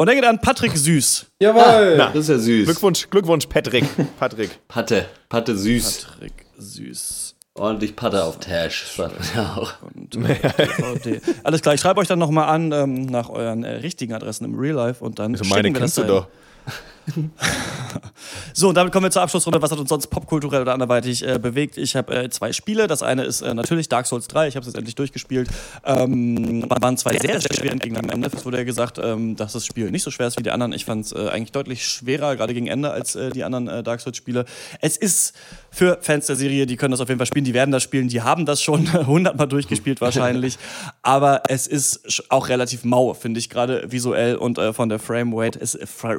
Und geht an Patrick Süß. Jawohl! Das ist ja süß. Glückwunsch, Glückwunsch, Patrick. Patrick. Patte, Patte süß. Patrick Süß. Ordentlich Patte auf Tash. ja auch. Und, äh. Alles klar, ich schreibe euch dann nochmal an ähm, nach euren äh, richtigen Adressen im Real Life und dann Also schicken meine wir das kennst du dahin. doch. So, und damit kommen wir zur Abschlussrunde. Was hat uns sonst popkulturell oder anderweitig äh, bewegt? Ich habe äh, zwei Spiele. Das eine ist äh, natürlich Dark Souls 3. Ich habe es jetzt endlich durchgespielt. Ähm, waren zwei sehr, sehr schwere Gegner am Ende. Es wurde ja gesagt, ähm, dass das Spiel nicht so schwer ist wie die anderen. Ich fand es äh, eigentlich deutlich schwerer, gerade gegen Ende, als äh, die anderen äh, Dark Souls-Spiele. Es ist für Fans der Serie, die können das auf jeden Fall spielen, die werden das spielen, die haben das schon hundertmal durchgespielt wahrscheinlich. Aber es ist auch relativ mau, finde ich, gerade visuell und von der Framerate. Es, Fra-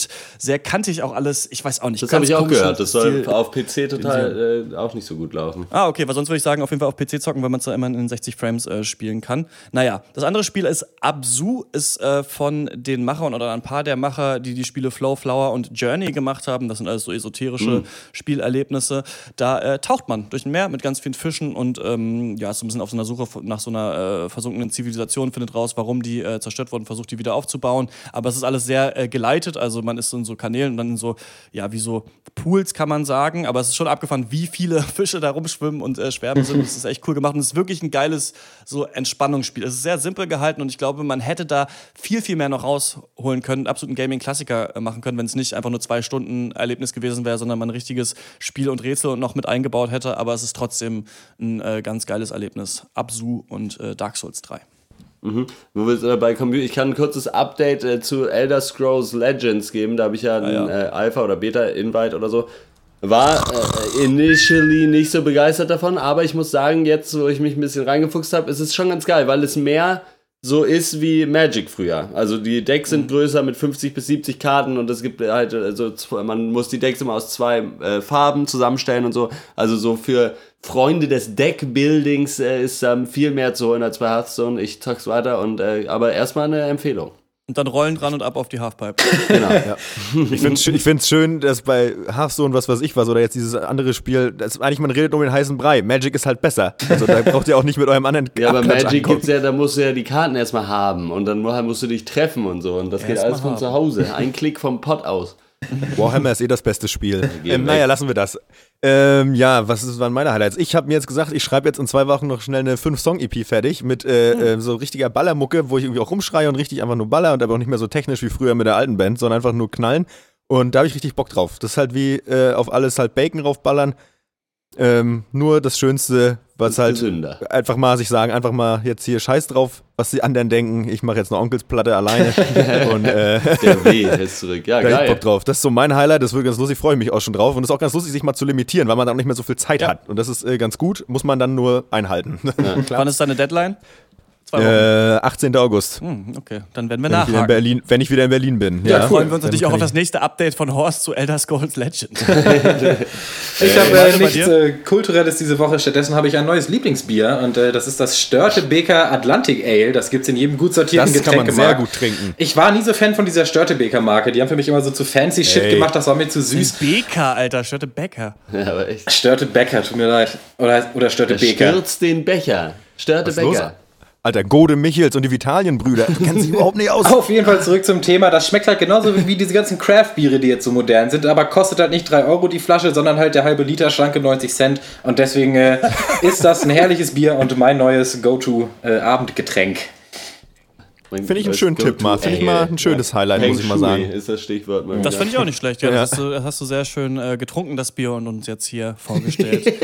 Framerate sehr kantig auch alles. Ich weiß auch nicht. Das habe ich auch gehört. Das soll auf PC total äh, auch nicht so gut laufen. Ah, okay, weil sonst würde ich sagen, auf jeden Fall auf PC zocken, weil man es da immer in 60 Frames äh, spielen kann. Naja, das andere Spiel ist Absu, ist äh, von den Machern oder ein paar der Macher, die die Spiele Flow, Flower und Journey gemacht haben. Das sind alles so esoterische Mhm. Spielerlebnisse. Da äh, taucht man durch ein Meer mit ganz vielen Fischen und ähm, ja, ist so ein bisschen auf so einer Suche nach so einer äh, versunkenen Zivilisation, findet raus, warum die äh, zerstört wurden, versucht die wieder aufzubauen. Aber es ist alles sehr geleitet, also man ist in so Kanälen und dann in so, ja, wie so Pools kann man sagen, aber es ist schon abgefahren, wie viele Fische da rumschwimmen und äh, schwärmen sind. Das ist echt cool gemacht und es ist wirklich ein geiles so Entspannungsspiel. Es ist sehr simpel gehalten und ich glaube, man hätte da viel, viel mehr noch rausholen können, absoluten Gaming-Klassiker äh, machen können, wenn es nicht einfach nur zwei Stunden Erlebnis gewesen wäre, sondern man ein richtiges Spiel und Rätsel und noch mit eingebaut hätte. Aber es ist trotzdem ein äh, ganz geiles Erlebnis. Absu und äh, Dark Souls 3. Mhm. Wo wir äh, bei Computer, ich kann ein kurzes Update äh, zu Elder Scrolls Legends geben. Da habe ich ja Ah, ein Äh, Alpha oder Beta Invite oder so. War äh, initially nicht so begeistert davon, aber ich muss sagen, jetzt, wo ich mich ein bisschen reingefuchst habe, ist es schon ganz geil, weil es mehr so ist wie Magic früher. Also die Decks sind größer mit 50 bis 70 Karten und es gibt halt, also man muss die Decks immer aus zwei äh, Farben zusammenstellen und so. Also so für Freunde des Deckbuildings äh, ist ähm, viel mehr zu holen als bei Hearthstone. Ich zock's weiter und äh, aber erstmal eine Empfehlung. Und dann rollen dran und ab auf die Halfpipe. Genau. Ja. Ich finde es ich find's schön, dass bei Hearthstone, was weiß ich was, oder jetzt dieses andere Spiel, das eigentlich man redet um den heißen Brei. Magic ist halt besser. Also da braucht ihr auch nicht mit eurem anderen Ja, aber Magic ankommen. gibt's ja, da musst du ja die Karten erstmal haben und dann musst du dich treffen und so. Und das geht Erst alles mal von haben. zu Hause. Ein Klick vom Pott aus. Warhammer ist eh das beste Spiel. Ähm, naja, lassen wir das. Ähm, ja, was ist, waren meine Highlights? Ich habe mir jetzt gesagt, ich schreibe jetzt in zwei Wochen noch schnell eine 5-Song-EP fertig mit äh, äh, so richtiger Ballermucke, wo ich irgendwie auch rumschreie und richtig einfach nur baller und aber auch nicht mehr so technisch wie früher mit der alten Band, sondern einfach nur knallen. Und da habe ich richtig Bock drauf. Das ist halt wie äh, auf alles halt Bacon raufballern. Ähm, nur das Schönste, was halt Gesünder. einfach mal sich sagen, einfach mal jetzt hier Scheiß drauf, was die anderen denken. Ich mache jetzt eine Onkelsplatte alleine. und äh, Der W ist zurück. Ja, da hab ich geil. Bock drauf. Das ist so mein Highlight, das wird ganz lustig, freue ich mich auch schon drauf. Und es ist auch ganz lustig, sich mal zu limitieren, weil man dann auch nicht mehr so viel Zeit hat. Und das ist äh, ganz gut, muss man dann nur einhalten. Wann ist deine Deadline? Zwei Wochen. Äh, 18. August. Hm, okay, dann werden wir Wenn ich, nachhaken. Berlin, wenn ich wieder in Berlin bin. Ja, Ja, freuen wir uns natürlich auch auf das nächste Update von Horst zu Elder Scrolls Legend. Ich habe äh, bei nichts äh, Kulturelles diese Woche. Stattdessen habe ich ein neues Lieblingsbier und äh, das ist das Störtebeker Atlantic Ale. Das gibt es in jedem gut sortierten Das kann man sehr gut trinken. Ich war nie so Fan von dieser Störtebeker Marke. Die haben für mich immer so zu fancy Shit Ey. gemacht. Das war mir zu süß. Bäcker, Alter, Störte Bäcker. Ja. Störtebecker, tut mir leid. Oder, oder Der Störtebeker. stürzt den Becher. Störte Was ist los? Becher. Alter, Gode Michels und die Vitalienbrüder. Die kennen sich überhaupt nicht aus. Auf jeden Fall zurück zum Thema. Das schmeckt halt genauso wie, wie diese ganzen Craft-Biere, die jetzt so modern sind, aber kostet halt nicht 3 Euro die Flasche, sondern halt der halbe Liter, schlanke 90 Cent. Und deswegen äh, ist das ein herrliches Bier und mein neues Go-To-Abendgetränk. Finde ich einen schönen Tipp mal. Finde ich mal ein schönes Highlight, muss ich mal sagen. Ist das Stichwort mal Das finde ich auch nicht schlecht. Ja, Ja. Das, hast du, das hast du sehr schön äh, getrunken, das Bier, und uns jetzt hier vorgestellt.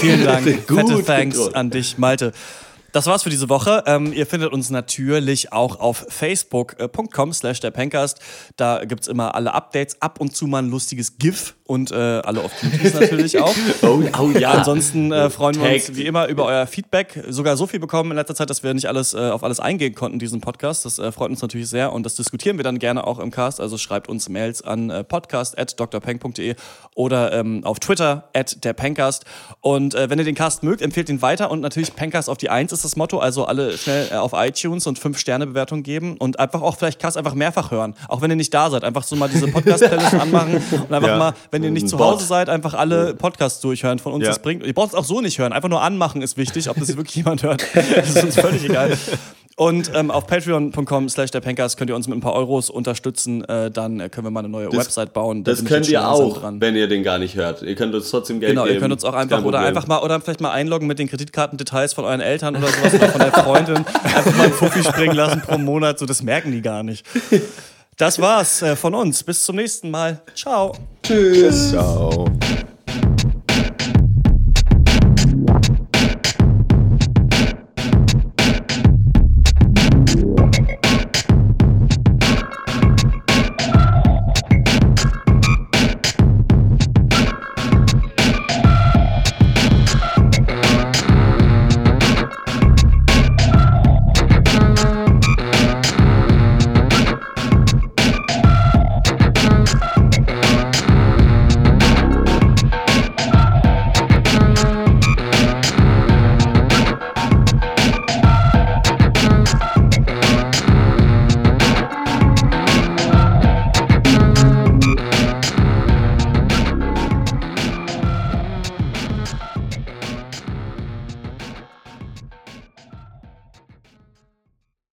Vielen Dank. Fette Thanks an dich, Malte. Das war's für diese Woche. Ähm, ihr findet uns natürlich auch auf facebook.com slash der Pencast. Da gibt's immer alle Updates, ab und zu mal ein lustiges GIF und äh, alle auf Duties natürlich auch. Oh, oh ja. Ansonsten äh, freuen wir uns wie immer über euer Feedback. Sogar so viel bekommen in letzter Zeit, dass wir nicht alles äh, auf alles eingehen konnten, diesen Podcast. Das äh, freut uns natürlich sehr und das diskutieren wir dann gerne auch im Cast. Also schreibt uns Mails an äh, podcast.drpeng.de oder ähm, auf Twitter at der Pencast. Und äh, wenn ihr den Cast mögt, empfehlt ihn weiter und natürlich Pencast auf die Eins ist das Motto. Also alle schnell äh, auf iTunes und 5-Sterne-Bewertung geben und einfach auch vielleicht Cast einfach mehrfach hören. Auch wenn ihr nicht da seid. Einfach so mal diese Podcast-Playlist anmachen und einfach Ja. mal, wenn ihr nicht zu Bot. Hause seid, einfach alle Podcasts durchhören von uns. Das bringt, ihr braucht es auch so nicht hören. Einfach nur anmachen ist wichtig, ob das wirklich jemand hört. Das ist uns völlig egal. Und ähm, auf patreon.com slash der Pencast könnt ihr uns mit ein paar Euros unterstützen. Äh, dann äh, können wir mal eine neue Das- Website bauen. Da Das könnt ihr auch, dran. wenn ihr den gar nicht hört. Ihr könnt uns trotzdem Geld Genau, geben. ihr könnt uns auch einfach oder einfach mal oder vielleicht mal einloggen mit den Kreditkartendetails von euren Eltern oder sowas oder von der Freundin. Einfach mal einen Fuffi springen lassen pro Monat, so das merken die gar nicht. Das war's äh, von uns. Bis zum nächsten Mal. Ciao. Tschüss. Ciao.